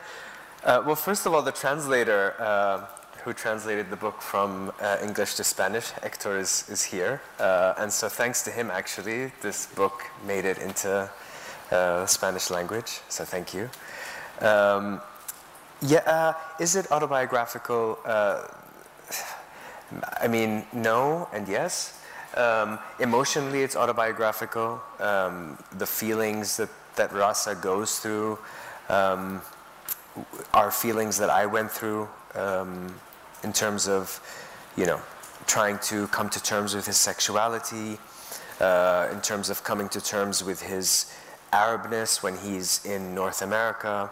well, first of all, the translator uh, who translated the book from uh, English to Spanish. Hector is, is here. Uh, and so, thanks to him, actually, this book made it into uh, Spanish language. So, thank you. Um, yeah, uh, is it autobiographical? Uh, I mean, no and yes. Um, emotionally, it's autobiographical. Um, the feelings that, that Rasa goes through um, are feelings that I went through. Um, in terms of, you know, trying to come to terms with his sexuality, uh, in terms of coming to terms with his Arabness when he's in North America.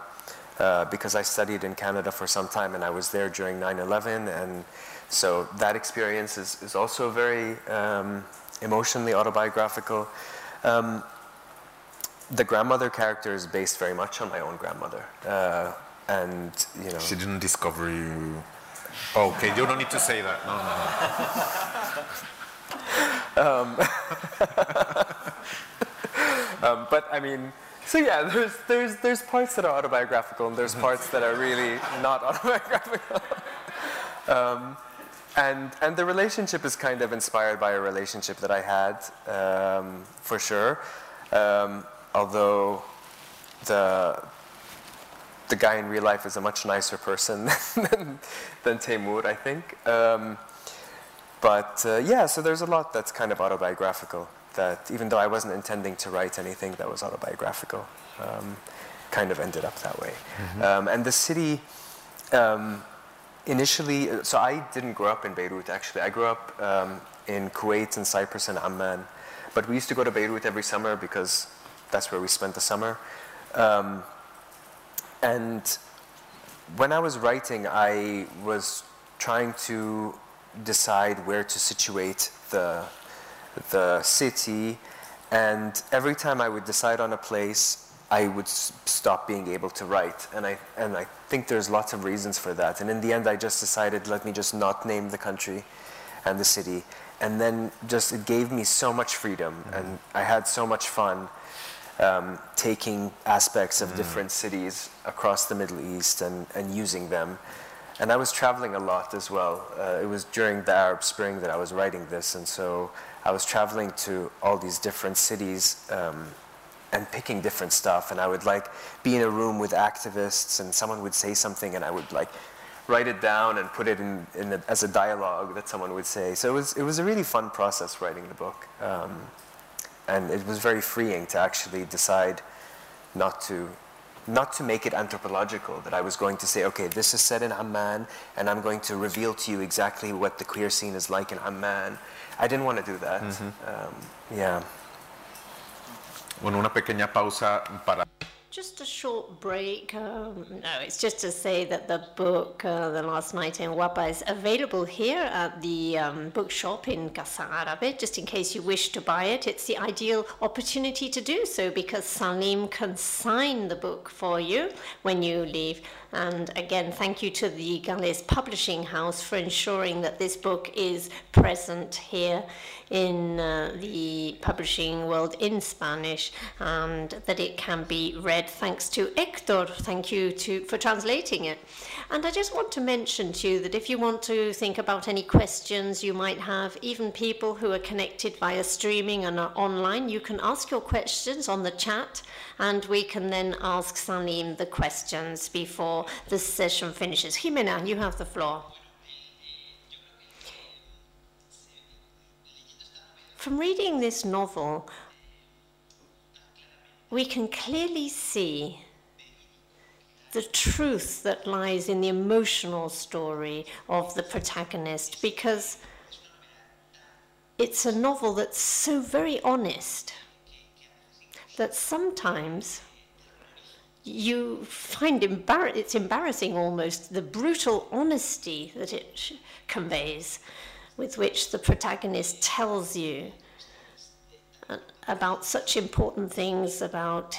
Uh, because I studied in Canada for some time and I was there during 9 11. And so that experience is, is also very um, emotionally autobiographical. Um, the grandmother character is based very much on my own grandmother. Uh, and, you know. She didn't discover you Okay, you don't need to say that. No, no, no. um, um, but I mean, so yeah, there's, there's, there's parts that are autobiographical and there's parts that are really not autobiographical. um, and, and the relationship is kind of inspired by a relationship that I had, um, for sure. Um, although the, the guy in real life is a much nicer person than, than Taymour, I think. Um, but uh, yeah, so there's a lot that's kind of autobiographical. That even though I wasn't intending to write anything that was autobiographical, um, kind of ended up that way. Mm-hmm. Um, and the city, um, initially, so I didn't grow up in Beirut actually. I grew up um, in Kuwait and Cyprus and Amman. But we used to go to Beirut every summer because that's where we spent the summer. Um, and when I was writing, I was trying to decide where to situate the, the city. And every time I would decide on a place, I would stop being able to write. And I, and I think there's lots of reasons for that. And in the end, I just decided, let me just not name the country and the city. And then just it gave me so much freedom. Mm-hmm. And I had so much fun um, taking aspects of mm. different cities across the Middle East and, and using them. And I was traveling a lot as well. Uh, it was during the Arab Spring that I was writing this, and so I was traveling to all these different cities um, and picking different stuff. And I would like be in a room with activists, and someone would say something, and I would like write it down and put it in, in a, as a dialogue that someone would say. So it was it was a really fun process writing the book. Um, and it was very freeing to actually decide not to not to make it anthropological that I was going to say okay this is set in Amman and I'm going to reveal to you exactly what the queer scene is like in Amman. I didn't want to do that. Mm-hmm. um, yeah. Bueno una pequeña pausa para just a short break. Um, no, it's just to say that the book, uh, The Last Night in Guapa, is available here at the um, bookshop in Casa Árabe, just in case you wish to buy it. It's the ideal opportunity to do so because Saleem can sign the book for you when you leave. And again, thank you to the Egales Publishing House for ensuring that this book is present here in uh, the publishing world in Spanish and that it can be read thanks to Hector. Thank you to, for translating it. And I just want to mention to you that if you want to think about any questions you might have, even people who are connected via streaming and are online, you can ask your questions on the chat and we can then ask Saleem the questions before the session finishes. Jimena, you have the floor. From reading this novel, we can clearly see the truth that lies in the emotional story of the protagonist because it's a novel that's so very honest that sometimes you find embar- it's embarrassing almost the brutal honesty that it conveys with which the protagonist tells you uh, about such important things about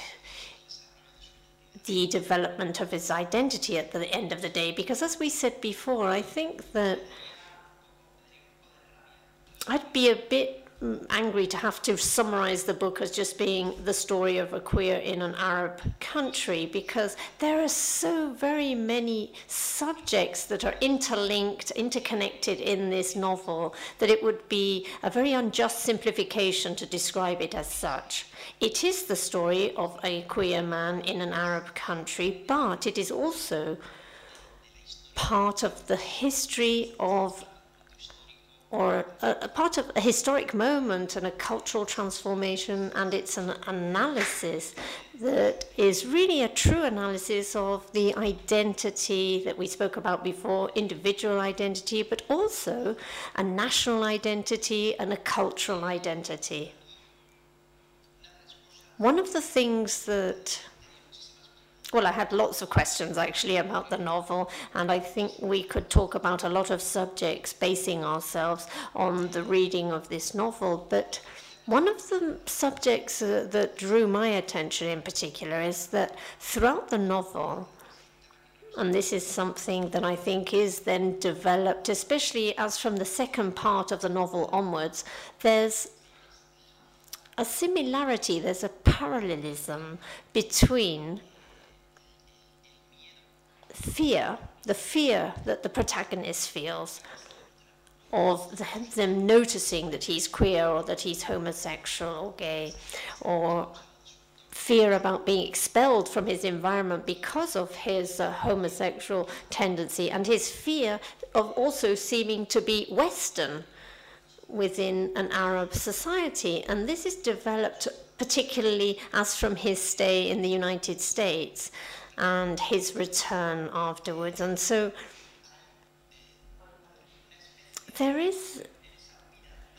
the development of his identity at the end of the day. Because, as we said before, I think that I'd be a bit angry to have to summarize the book as just being the story of a queer in an Arab country because there are so very many subjects that are interlinked, interconnected in this novel that it would be a very unjust simplification to describe it as such. It is the story of a queer man in an Arab country, but it is also part of the history of or a, a, part of a historic moment and a cultural transformation, and it's an analysis that is really a true analysis of the identity that we spoke about before individual identity, but also a national identity and a cultural identity. One of the things that well, I had lots of questions actually about the novel, and I think we could talk about a lot of subjects basing ourselves on the reading of this novel. But one of the subjects uh, that drew my attention in particular is that throughout the novel, and this is something that I think is then developed, especially as from the second part of the novel onwards, there's a similarity, there's a parallelism between fear, the fear that the protagonist feels of them noticing that he's queer or that he's homosexual or gay, or fear about being expelled from his environment because of his uh, homosexual tendency, and his fear of also seeming to be Western within an Arab society. And this is developed particularly as from his stay in the United States and his return afterwards. And so there is,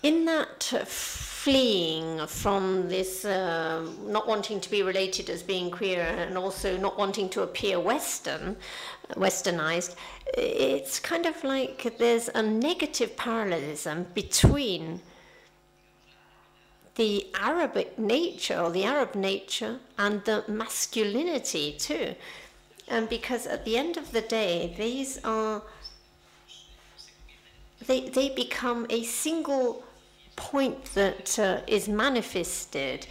in that fleeing from this uh, not wanting to be related as being queer and also not wanting to appear Western, westernized, it's kind of like there's a negative parallelism between the Arabic nature or the Arab nature and the masculinity too. And because at the end of the day, these are, they, they become a single point that uh, is manifested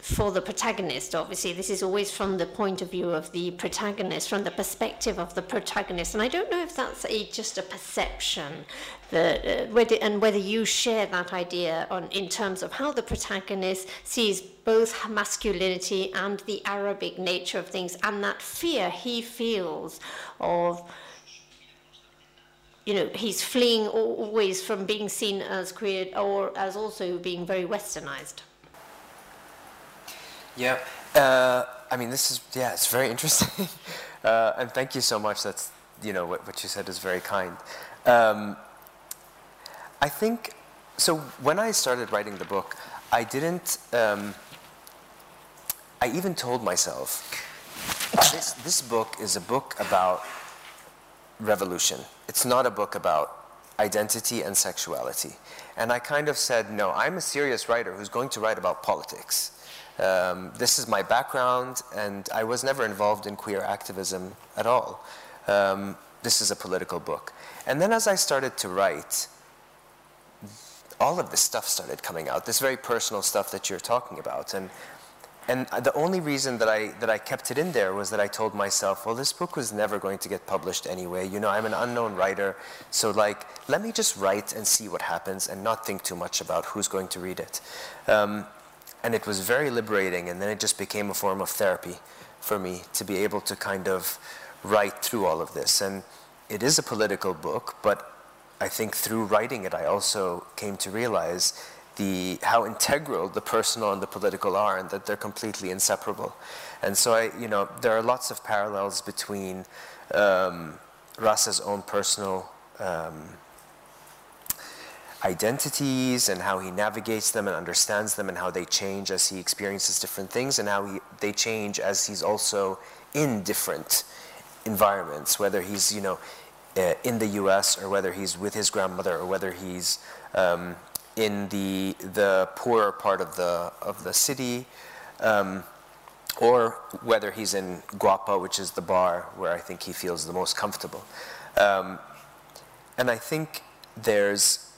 for the protagonist, obviously, this is always from the point of view of the protagonist, from the perspective of the protagonist. And I don't know if that's a, just a perception, uh, whether, and whether you share that idea on, in terms of how the protagonist sees both masculinity and the Arabic nature of things, and that fear he feels of you know, he's fleeing always from being seen as queer or as also being very westernized. Yeah, uh, I mean, this is, yeah, it's very interesting. uh, and thank you so much. That's, you know, what, what you said is very kind. Um, I think, so when I started writing the book, I didn't, um, I even told myself, this, this book is a book about revolution. It's not a book about identity and sexuality. And I kind of said, no, I'm a serious writer who's going to write about politics. Um, this is my background, and I was never involved in queer activism at all. Um, this is a political book. And then as I started to write, all of this stuff started coming out, this very personal stuff that you're talking about. And, and the only reason that I, that I kept it in there was that I told myself, well, this book was never going to get published anyway. You know, I'm an unknown writer, so like, let me just write and see what happens and not think too much about who's going to read it. Um, and it was very liberating, and then it just became a form of therapy for me to be able to kind of write through all of this. And it is a political book, but I think through writing it, I also came to realize the, how integral the personal and the political are, and that they're completely inseparable. And so, I, you know, there are lots of parallels between um, Rasa's own personal um, identities and how he navigates them and understands them and how they change as he experiences different things and how he, they change as he's also in different environments, whether he's, you know, in the U.S. or whether he's with his grandmother or whether he's um, in the the poorer part of the of the city, um, or whether he's in Guapa, which is the bar where I think he feels the most comfortable. Um, and I think there's,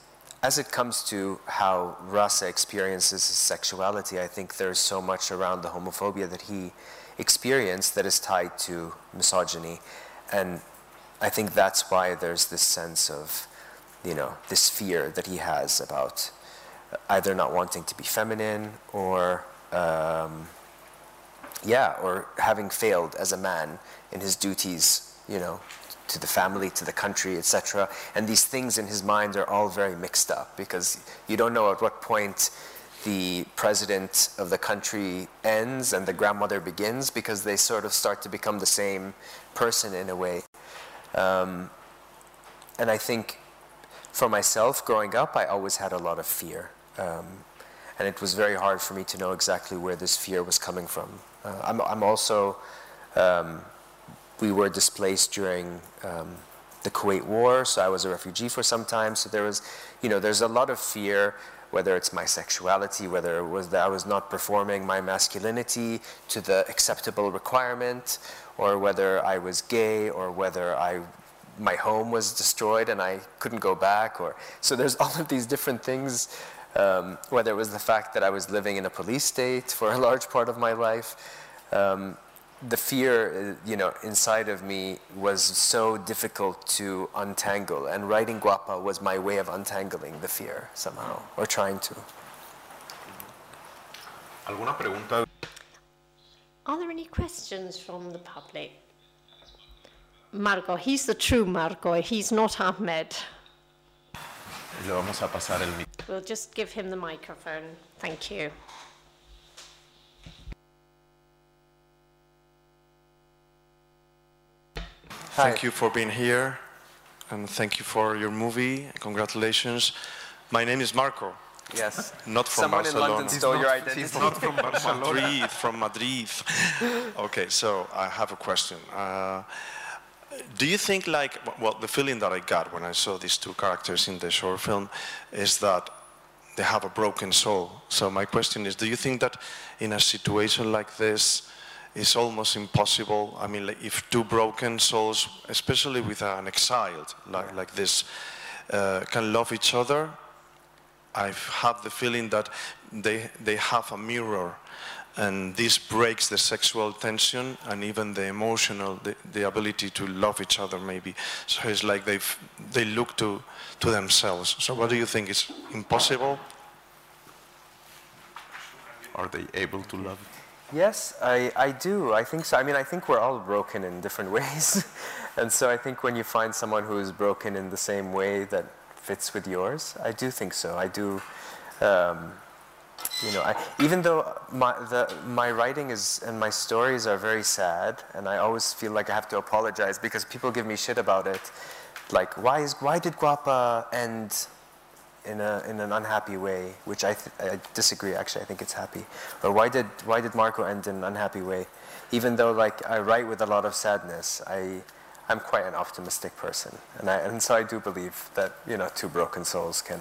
as it comes to how Rasa experiences his sexuality, I think there's so much around the homophobia that he experienced that is tied to misogyny, and I think that's why there's this sense of, you know, this fear that he has about either not wanting to be feminine or, um, yeah, or having failed as a man in his duties, you know, to the family, to the country, etc. And these things in his mind are all very mixed up because you don't know at what point the president of the country ends and the grandmother begins because they sort of start to become the same person in a way. Um, and I think for myself, growing up, I always had a lot of fear. Um, and it was very hard for me to know exactly where this fear was coming from. Uh, I'm, I'm, also, um, we were displaced during um, the Kuwait War, so I was a refugee for some time. So there was, you know, there's a lot of fear, whether it's my sexuality, whether it was that I was not performing my masculinity to the acceptable requirement, or whether I was gay, or whether I my home was destroyed and I couldn't go back, or so there's all of these different things. Um, whether it was the fact that I was living in a police state for a large part of my life, um, the fear, uh, you know, inside of me was so difficult to untangle, and writing Guapa was my way of untangling the fear somehow, or trying to. ¿Alguna pregunta? Are there any questions from the public? Marco, he's the true Marco, he's not Ahmed. Le vamos a pasar el We'll just give him the microphone. Thank you. Thank you for being here, and thank you for your movie. Congratulations. My name is Marco. Yes. Not from Someone Barcelona. in London stole your identity. He's not from Barcelona. Madrid, from Madrid. okay, so I have a question. Uh, do you think, like, well, the feeling that I got when I saw these two characters in the short film is that they have a broken soul. So my question is, do you think that in a situation like this, it's almost impossible? I mean, like, if two broken souls, especially with an exiled like, like this, uh, can love each other, I have the feeling that they, they have a mirror and this breaks the sexual tension and even the emotional, the, the ability to love each other maybe. So it's like they they look to, to themselves. So what do you think, is impossible? Are they able to love? Yes, I, I do. I think so. I mean, I think we're all broken in different ways. and so I think when you find someone who is broken in the same way that fits with yours, I do think so. I do. Um, you know, I, even though my, the, my writing is and my stories are very sad, and I always feel like I have to apologize because people give me shit about it. Like, why, is, why did Guapa end in, a, in an unhappy way? Which I, th- I disagree, actually, I think it's happy. Or why did, why did Marco end in an unhappy way? Even though, like, I write with a lot of sadness, I, I'm quite an optimistic person, and I, and so I do believe that you know two broken souls can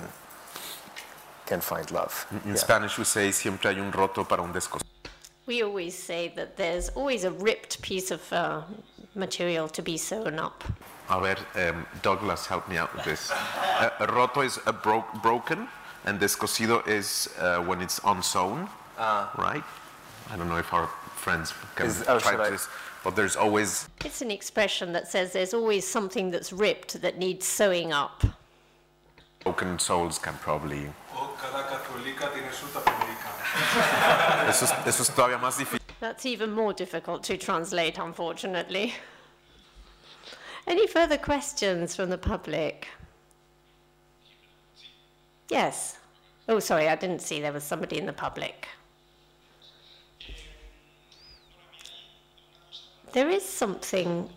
can find love. In Yeah. Spanish we say siempre hay un roto para un descosido. We always say that there's always a ripped piece of uh, material to be sewn up. A ver, um, Douglas, help me out with this. Uh, roto is a bro- broken, and descosido is uh, when it's unsewn, right? I don't know if our friends can Is- oh, try this, but there's always It's an expression that says there's always something that's ripped that needs sewing up. broken souls can probably. O cada católica tiene su tapamerica. Eso es, eso es todavía más difícil. That's even more difficult to translate, unfortunately. Any further questions from the public? Yes. Oh, sorry, I didn't see there was somebody in the public. There is something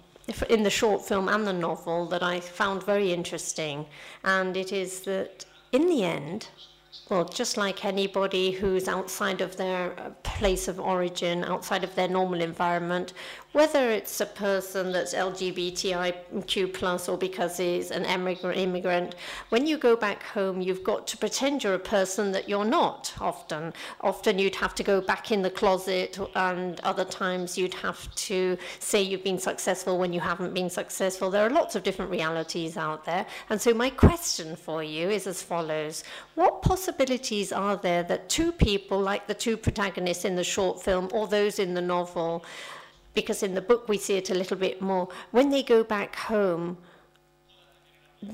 in the short film and the novel that I found very interesting, and it is that in the end, well, just like anybody who's outside of their uh, place of origin, outside of their normal environment, whether it's a person that's LGBTIQ plus or because he's an immigrant, when you go back home, you've got to pretend you're a person that you're not. Often, often you'd have to go back in the closet, and other times you'd have to say you've been successful when you haven't been successful. There are lots of different realities out there, and so my question for you is as follows: What possibilities are there that two people, like the two protagonists in the short film or those in the novel, because in the book we see it a little bit more, when they go back home,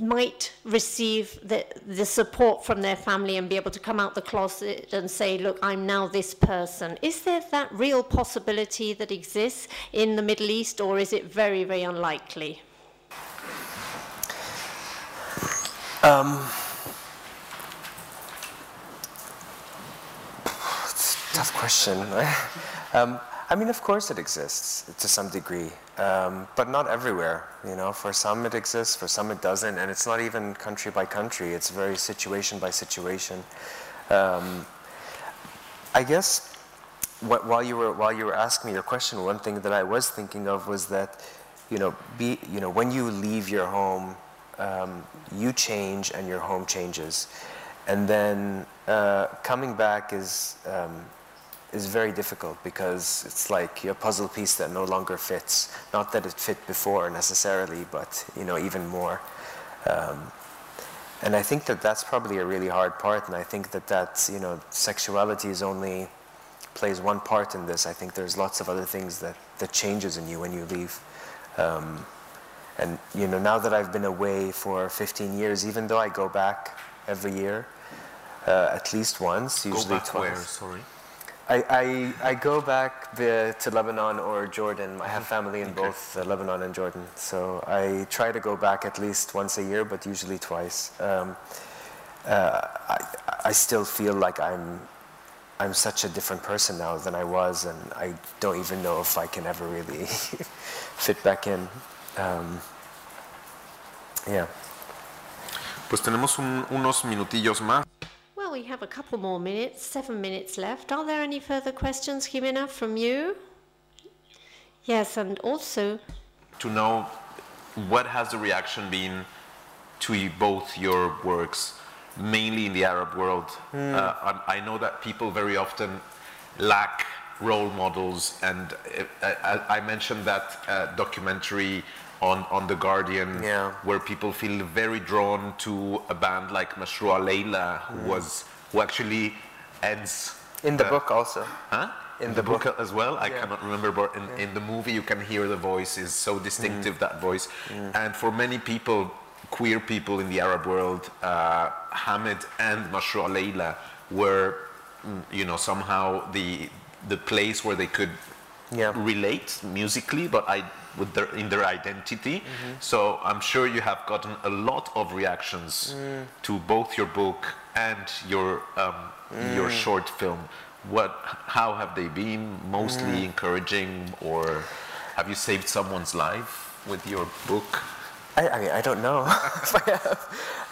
might receive the, the support from their family and be able to come out the closet and say, Look, I'm now this person. Is there that real possibility that exists in the Middle East, or is it very, very unlikely? It's a Tough question. um, I mean, of course it exists to some degree, um, but not everywhere. You know, for some it exists, for some it doesn't, and it's not even country by country. It's very situation by situation. Um, I guess wh- while you were while you were asking me your question, one thing that I was thinking of was that, you know, be you know when you leave your home, um, you change and your home changes, and then uh, coming back is um, is very difficult because it's like a puzzle piece that no longer fits. Not that it fit before necessarily, but you know even more. Um, and I think that that's probably a really hard part. And I think that that you know sexuality is only plays one part in this. I think there's lots of other things that that changes in you when you leave. Um, and you know now that I've been away for 15 years, even though I go back every year, uh, at least once, usually twice. where? Sorry. I, I, I go back the, to Lebanon or Jordan. I have family in both uh, Lebanon and Jordan. So I try to go back at least once a year, but usually twice. Um, uh, I, I still feel like I'm, I'm such a different person now than I was, and I don't even know if I can ever really fit back in. Um, yeah. Pues tenemos un- unos minutillos más. Well, we have a couple more minutes, seven minutes left. Are there any further questions, Jimena, from you? Yes, and also, to know what has the reaction been to both your works, mainly in the Arab world. Uh, I, I know that people very often lack role models, and uh, I, I mentioned that uh, documentary on, on The Guardian, Yeah. where people feel very drawn to a band like Mashrou' Leila, who was who actually ends In the uh, book also. Huh? In In the the book, book. as well. I Yeah. cannot remember, but in, in the movie you can hear the voice is so distinctive Mm. that voice. And for many people, queer people in the Arab world, uh, Hamed and Mashrou' Leila were, mm, you know, somehow the the place where they could Yeah. relate musically, but I with their in their identity. Mm-hmm. So I'm sure you have gotten a lot of reactions Mm. to both your book and your um, Mm. your short film. What? How have they been? Mostly Mm. encouraging, or have you saved someone's life with your book? I, I mean, I don't know. if I have.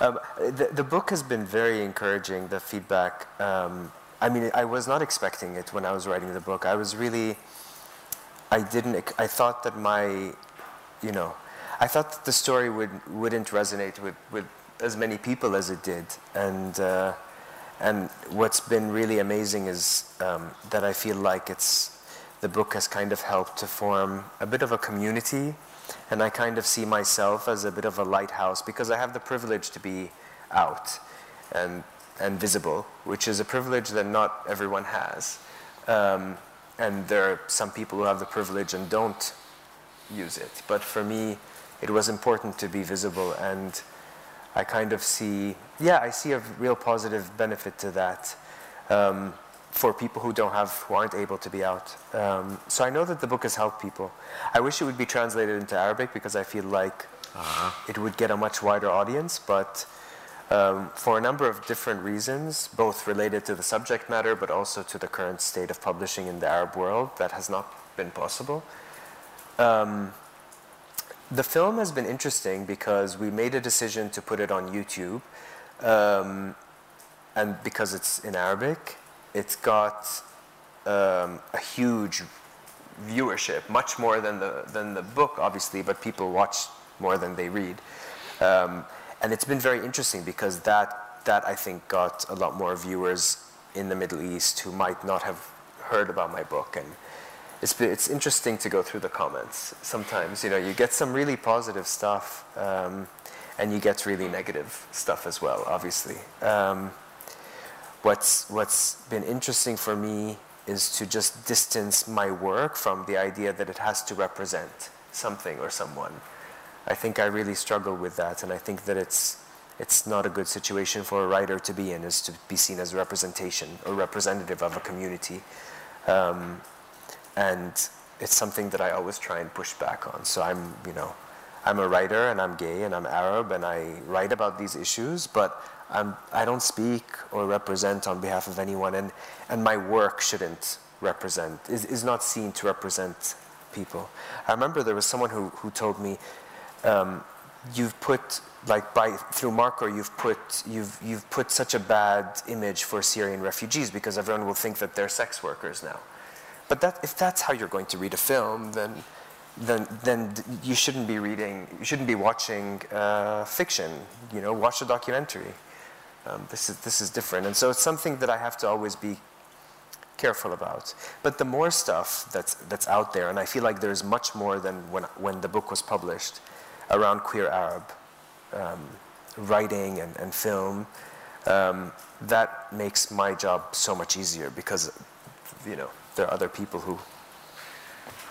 um, the, the book has been very encouraging, the feedback. Um, I mean, I was not expecting it when I was writing the book. I was really, I didn't, I thought that my, you know, I thought that the story would, wouldn't resonate with, with as many people as it did. And, uh, and what's been really amazing is um, that I feel like it's, the book has kind of helped to form a bit of a community. And I kind of see myself as a bit of a lighthouse because I have the privilege to be out and, and visible, which is a privilege that not everyone has. Um, and there are some people who have the privilege and don't use it. But for me, it was important to be visible and I kind of see, yeah, I see a real positive benefit to that um, for people who don't have, who aren't able to be out. Um, so I know that the book has helped people. I wish it would be translated into Arabic because I feel like uh-huh. it would get a much wider audience, but um, for a number of different reasons, both related to the subject matter but also to the current state of publishing in the Arab world, that has not been possible. Um, the film has been interesting because we made a decision to put it on YouTube, um, and because it's in Arabic, it's got um, a huge viewership, much more than the than the book, obviously, but people watch more than they read, um, and it's been very interesting because that that I think got a lot more viewers in the Middle East who might not have heard about my book and it's, it's interesting to go through the comments. Sometimes, you know, you get some really positive stuff, um, and you get really negative stuff as well, obviously. Um, what's, what's been interesting for me is to just distance my work from the idea that it has to represent something or someone. I think I really struggle with that, and I think that it's, it's not a good situation for a writer to be in, is to be seen as a representation or representative of a community. Um, and it's something that I always try and push back on. So I'm, you know, I'm a writer and I'm gay and I'm Arab and I write about these issues, but I'm, I don't speak or represent on behalf of anyone, and, and my work shouldn't represent, is, is not seen to represent people. I remember there was someone who, who told me, um, you've put, like by, through Marco, you've put, you've, you've put such a bad image for Syrian refugees because everyone will think that they're sex workers now. But that, if that's how you're going to read a film, then, then, then you shouldn't be reading, you shouldn't be watching uh, fiction. You know, watch a documentary. Um, this, is, this is different. And so it's something that I have to always be careful about. But the more stuff that's, that's out there, and I feel like there's much more than when, when the book was published around queer Arab um, writing and, and film, um, that makes my job so much easier because, you know, there are other people who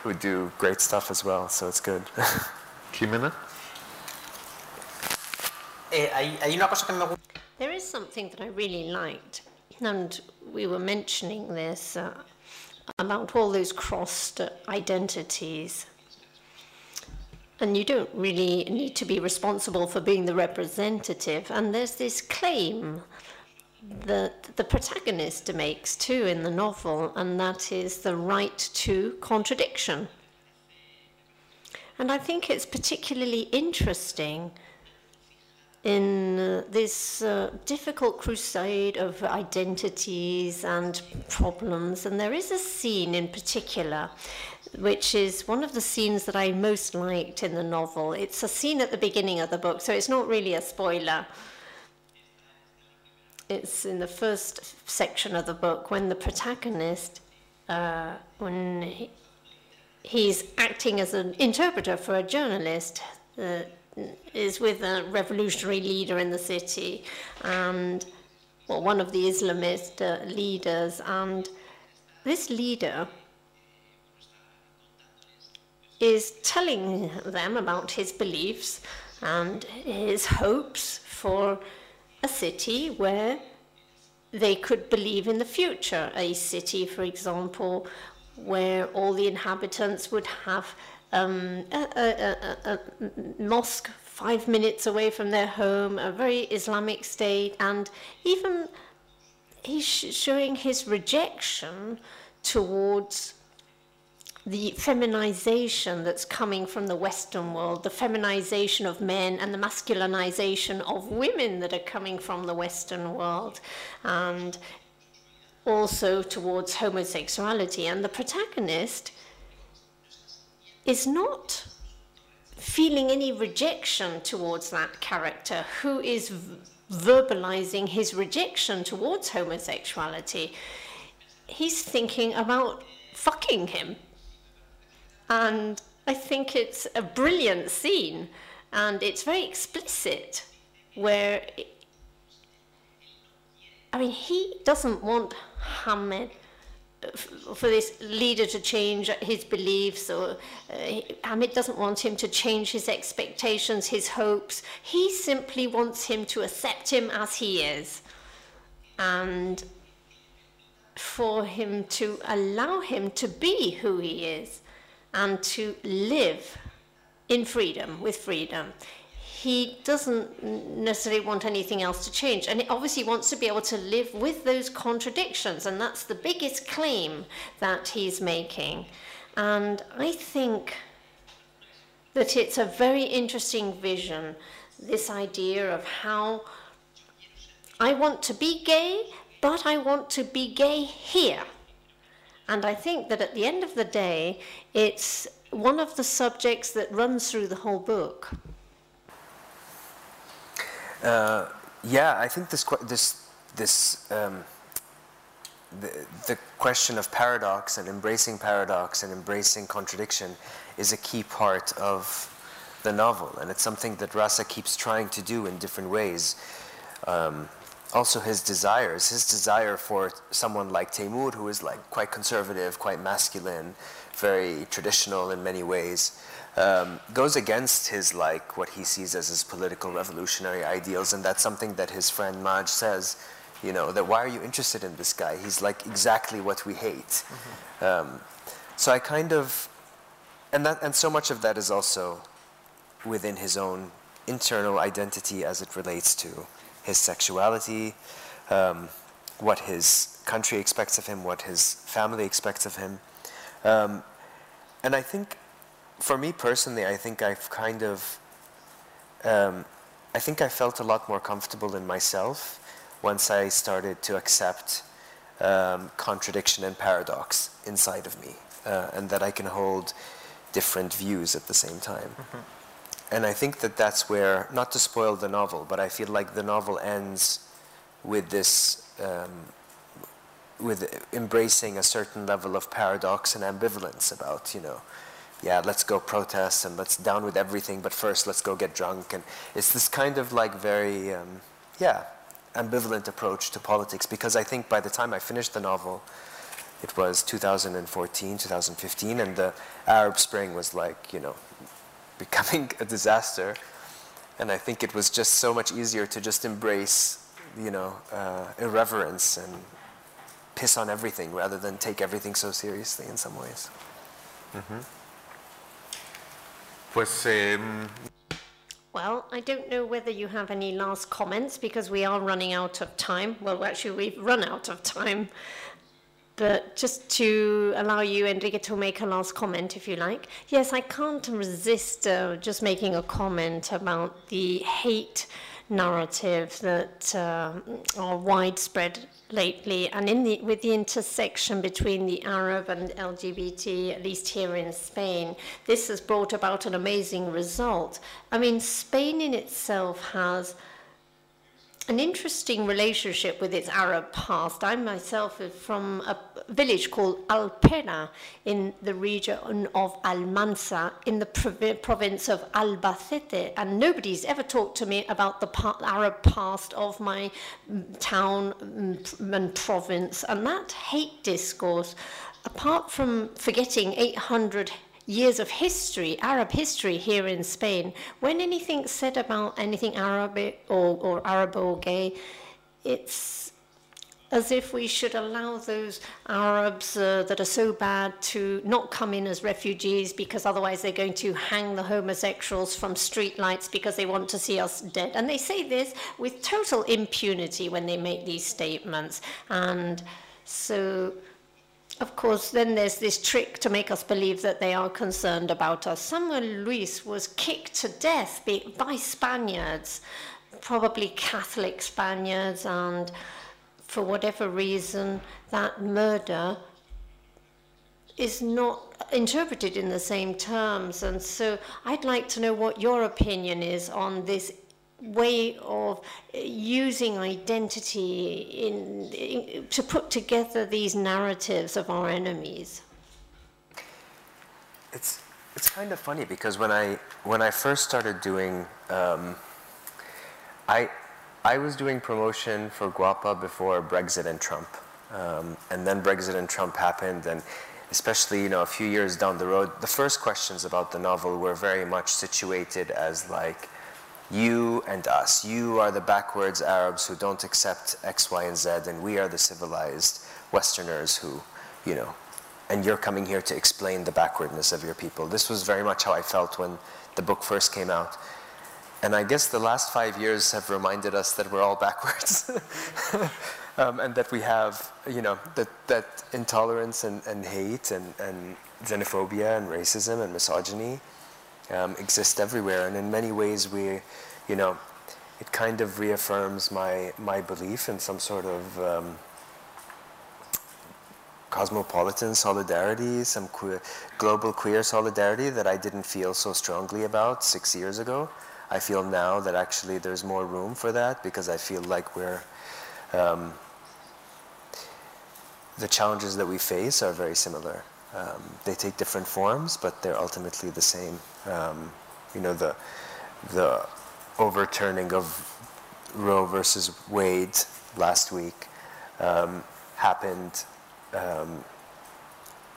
who do great stuff as well, so it's good. Jimena? Eh, there is something that I really liked, and we were mentioning this uh, about all those crossed identities. And you don't really need to be responsible for being the representative. And there's this claim that the protagonist makes too in the novel, and that is the right to contradiction. And I think it's particularly interesting in uh, this uh, difficult crusade of identities and problems. And there is a scene in particular, which is one of the scenes that I most liked in the novel. It's a scene at the beginning of the book, so it's not really a spoiler it's in the first section of the book when the protagonist, uh, when he, he's acting as an interpreter for a journalist, uh, is with a revolutionary leader in the city, and well, one of the Islamist uh, leaders, and this leader is telling them about his beliefs and his hopes for a city where they could believe in the future. A city, for example, where all the inhabitants would have um, a, a, a, a, mosque five minutes away from their home, a very Islamic state, and even he's showing his rejection towards the feminization that's coming from the Western world, the feminization of men and the masculinization of women that are coming from the Western world, and also towards homosexuality. And the protagonist is not feeling any rejection towards that character, who is verbalizing his rejection towards homosexuality, he's thinking about fucking him. And I think it's a brilliant scene and it's very explicit where I mean he doesn't want Hamed for this leader to change his beliefs or uh, Hamed doesn't want him to change his expectations his hopes he simply wants him to accept him as he is and for him to allow him to be who he is and to live in freedom, with freedom. He doesn't necessarily want anything else to change. And he obviously wants to be able to live with those contradictions. And that's the biggest claim that he's making. And I think that it's a very interesting vision, this idea of how I want to be gay, but I want to be gay here. And I think that at the end of the day, it's one of the subjects that runs through the whole book. Uh, yeah, I think this this this um, the, the question of paradox and embracing paradox and embracing contradiction is a key part of the novel, and it's something that Rasa keeps trying to do in different ways. Um, also his desires, his desire for someone like Taymour, who is like quite conservative, quite masculine, very traditional in many ways, um, goes against his like what he sees as his political revolutionary ideals, and that's something that his friend Maj says. You know that why are you interested in this guy? He's like exactly what we hate. Mm-hmm. Um, so I kind of, and that and so much of that is also within his own internal identity as it relates to his sexuality, um, what his country expects of him, what his family expects of him. Um, and I think, for me personally, I think I've kind of, um, I think I felt a lot more comfortable in myself once I started to accept um, contradiction and paradox inside of me, uh, and that I can hold different views at the same time. Mm-hmm and I think that that's where, not to spoil the novel, but I feel like the novel ends with this, um, with embracing a certain level of paradox and ambivalence about, you know, yeah, let's go protest and let's down with everything, but first let's go get drunk. And it's this kind of like very, um, yeah, ambivalent approach to politics because I think by the time I finished the novel, it was 2014, 2015, and the Arab Spring was like, you know, becoming a disaster. And I think it was just so much easier to just embrace, you know, uh, irreverence and piss on everything rather than take everything so seriously in some ways. Mm-hmm. Pues, eh, well, I don't know whether you have any last comments because we are running out of time. Well, actually, we've run out of time. But just to allow you, Enrique, to make a last comment, if you like. Yes, I can't resist uh, just making a comment about the hate narrative that uh, are widespread lately, and in the, with the intersection between the Arab and LGBT, at least here in Spain, this has brought about an amazing result. I mean, Spain in itself has an interesting relationship with its Arab past. I myself am from a village called Alpera in the region of Almansa in the prov- province of Albacete, and nobody's ever talked to me about the pa- Arab past of my town mm, and province. And that hate discourse, apart from forgetting 800 years of history, Arab history here in Spain, when anything's said about anything Arabic or, or Arab or gay, it's as if we should allow those Arabs uh, that are so bad to not come in as refugees because otherwise they're going to hang the homosexuals from streetlights because they want to see us dead. And they say this with total impunity when they make these statements. And so of course, then there's this trick to make us believe that they are concerned about us. Samuel Luiz was kicked to death by Spaniards, probably Catholic Spaniards, and for whatever reason, that murder is not interpreted in the same terms. And so I'd like to know what your opinion is on this way of using identity in, in, to put together these narratives of our enemies. It's it's kind of funny because when I when I first started doing, um, I I was doing promotion for Guapa before Brexit and Trump, um, and then Brexit and Trump happened, and especially you know a few years down the road, the first questions about the novel were very much situated as like you and us. You are the backwards Arabs who don't accept X, Y, and Z, and we are the civilized Westerners who, you know, and you're coming here to explain the backwardness of your people. This was very much how I felt when the book first came out. And I guess the last five years have reminded us that we're all backwards. um, and that we have, you know, that, that intolerance and, and hate and, and xenophobia and racism and misogyny um, exist everywhere. And in many ways, we, you know, it kind of reaffirms my, my belief in some sort of um, cosmopolitan solidarity, some queer, global queer solidarity that I didn't feel so strongly about six years ago. I feel now that actually there's more room for that because I feel like we're um, the challenges that we face are very similar. Um, they take different forms, but they're ultimately the same. Um, you know, the the overturning of Roe versus Wade last week um, happened um,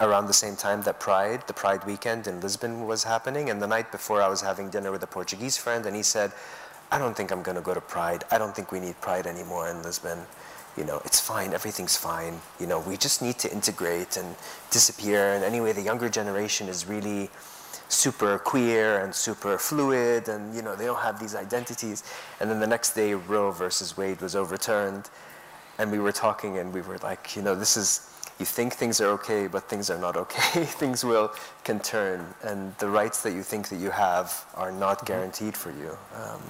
around the same time that Pride, the Pride weekend in Lisbon was happening. And the night before, I was having dinner with a Portuguese friend, and he said, I don't think I'm going to go to Pride. I don't think we need Pride anymore in Lisbon. You know, it's fine, everything's fine. You know, we just need to integrate and disappear. And anyway, the younger generation is really super queer and super fluid, and, you know, they don't have these identities. And then the next day, Roe versus Wade was overturned. And we were talking, and we were like, you know, this is you think things are okay, but things are not okay. things will can turn, and the rights that you think that you have are not mm-hmm. guaranteed for you. Um,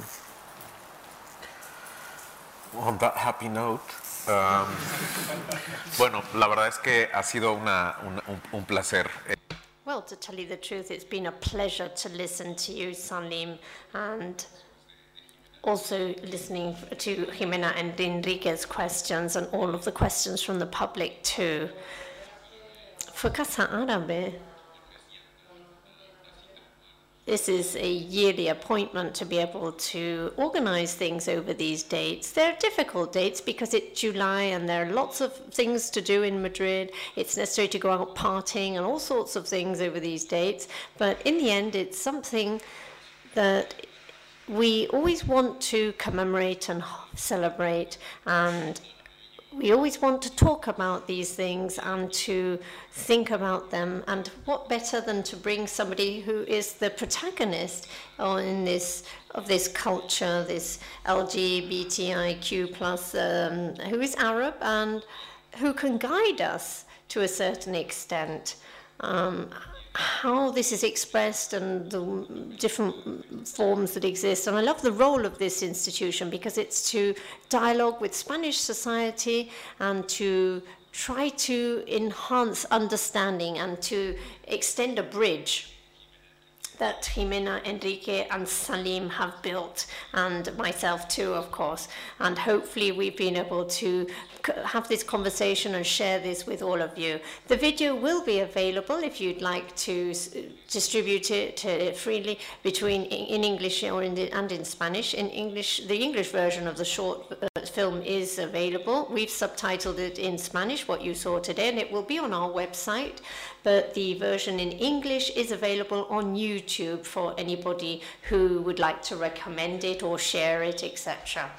on that happy note, um, bueno, la verdad es que ha sido una, una, un, un placer. Well, to tell you the truth, it's been a pleasure to listen to you, Saleem, and also listening to Jimena and Enrique's questions and all of the questions from the public too. For Casa Árabe, this is a yearly appointment to be able to organize things over these dates. They're difficult dates because it's July and there are lots of things to do in Madrid. It's necessary to go out partying and all sorts of things over these dates. But in the end, it's something that we always want to commemorate and celebrate and we always want to talk about these things and to think about them and what better than to bring somebody who is the protagonist in this of this culture this lgbtiq plus um, who is arab and who can guide us to a certain extent. Um, how this is expressed and the different forms that exist. And I love the role of this institution because it's to dialogue with Spanish society and to try to enhance understanding and to extend a bridge that Jimena, Enrique, and Saleem have built, and myself too, of course. And hopefully, we've been able to have this conversation and share this with all of you. The video will be available if you'd like to distribute it uh, freely between in English or in the, and in Spanish. In English, the English version of the short film is available. We've subtitled it in Spanish, what you saw today, and it will be on our website. But the version in English is available on YouTube for anybody who would like to recommend it or share it, etc.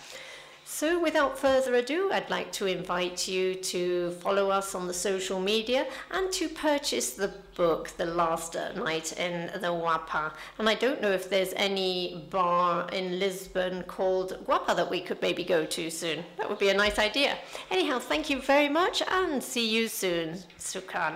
So, without further ado, I'd like to invite you to follow us on the social media and to purchase the book, The Last Night in the Guapa. And I don't know if there's any bar in Lisbon called Guapa that we could maybe go to soon. That would be a nice idea. Anyhow, thank you very much and see you soon. Shukran.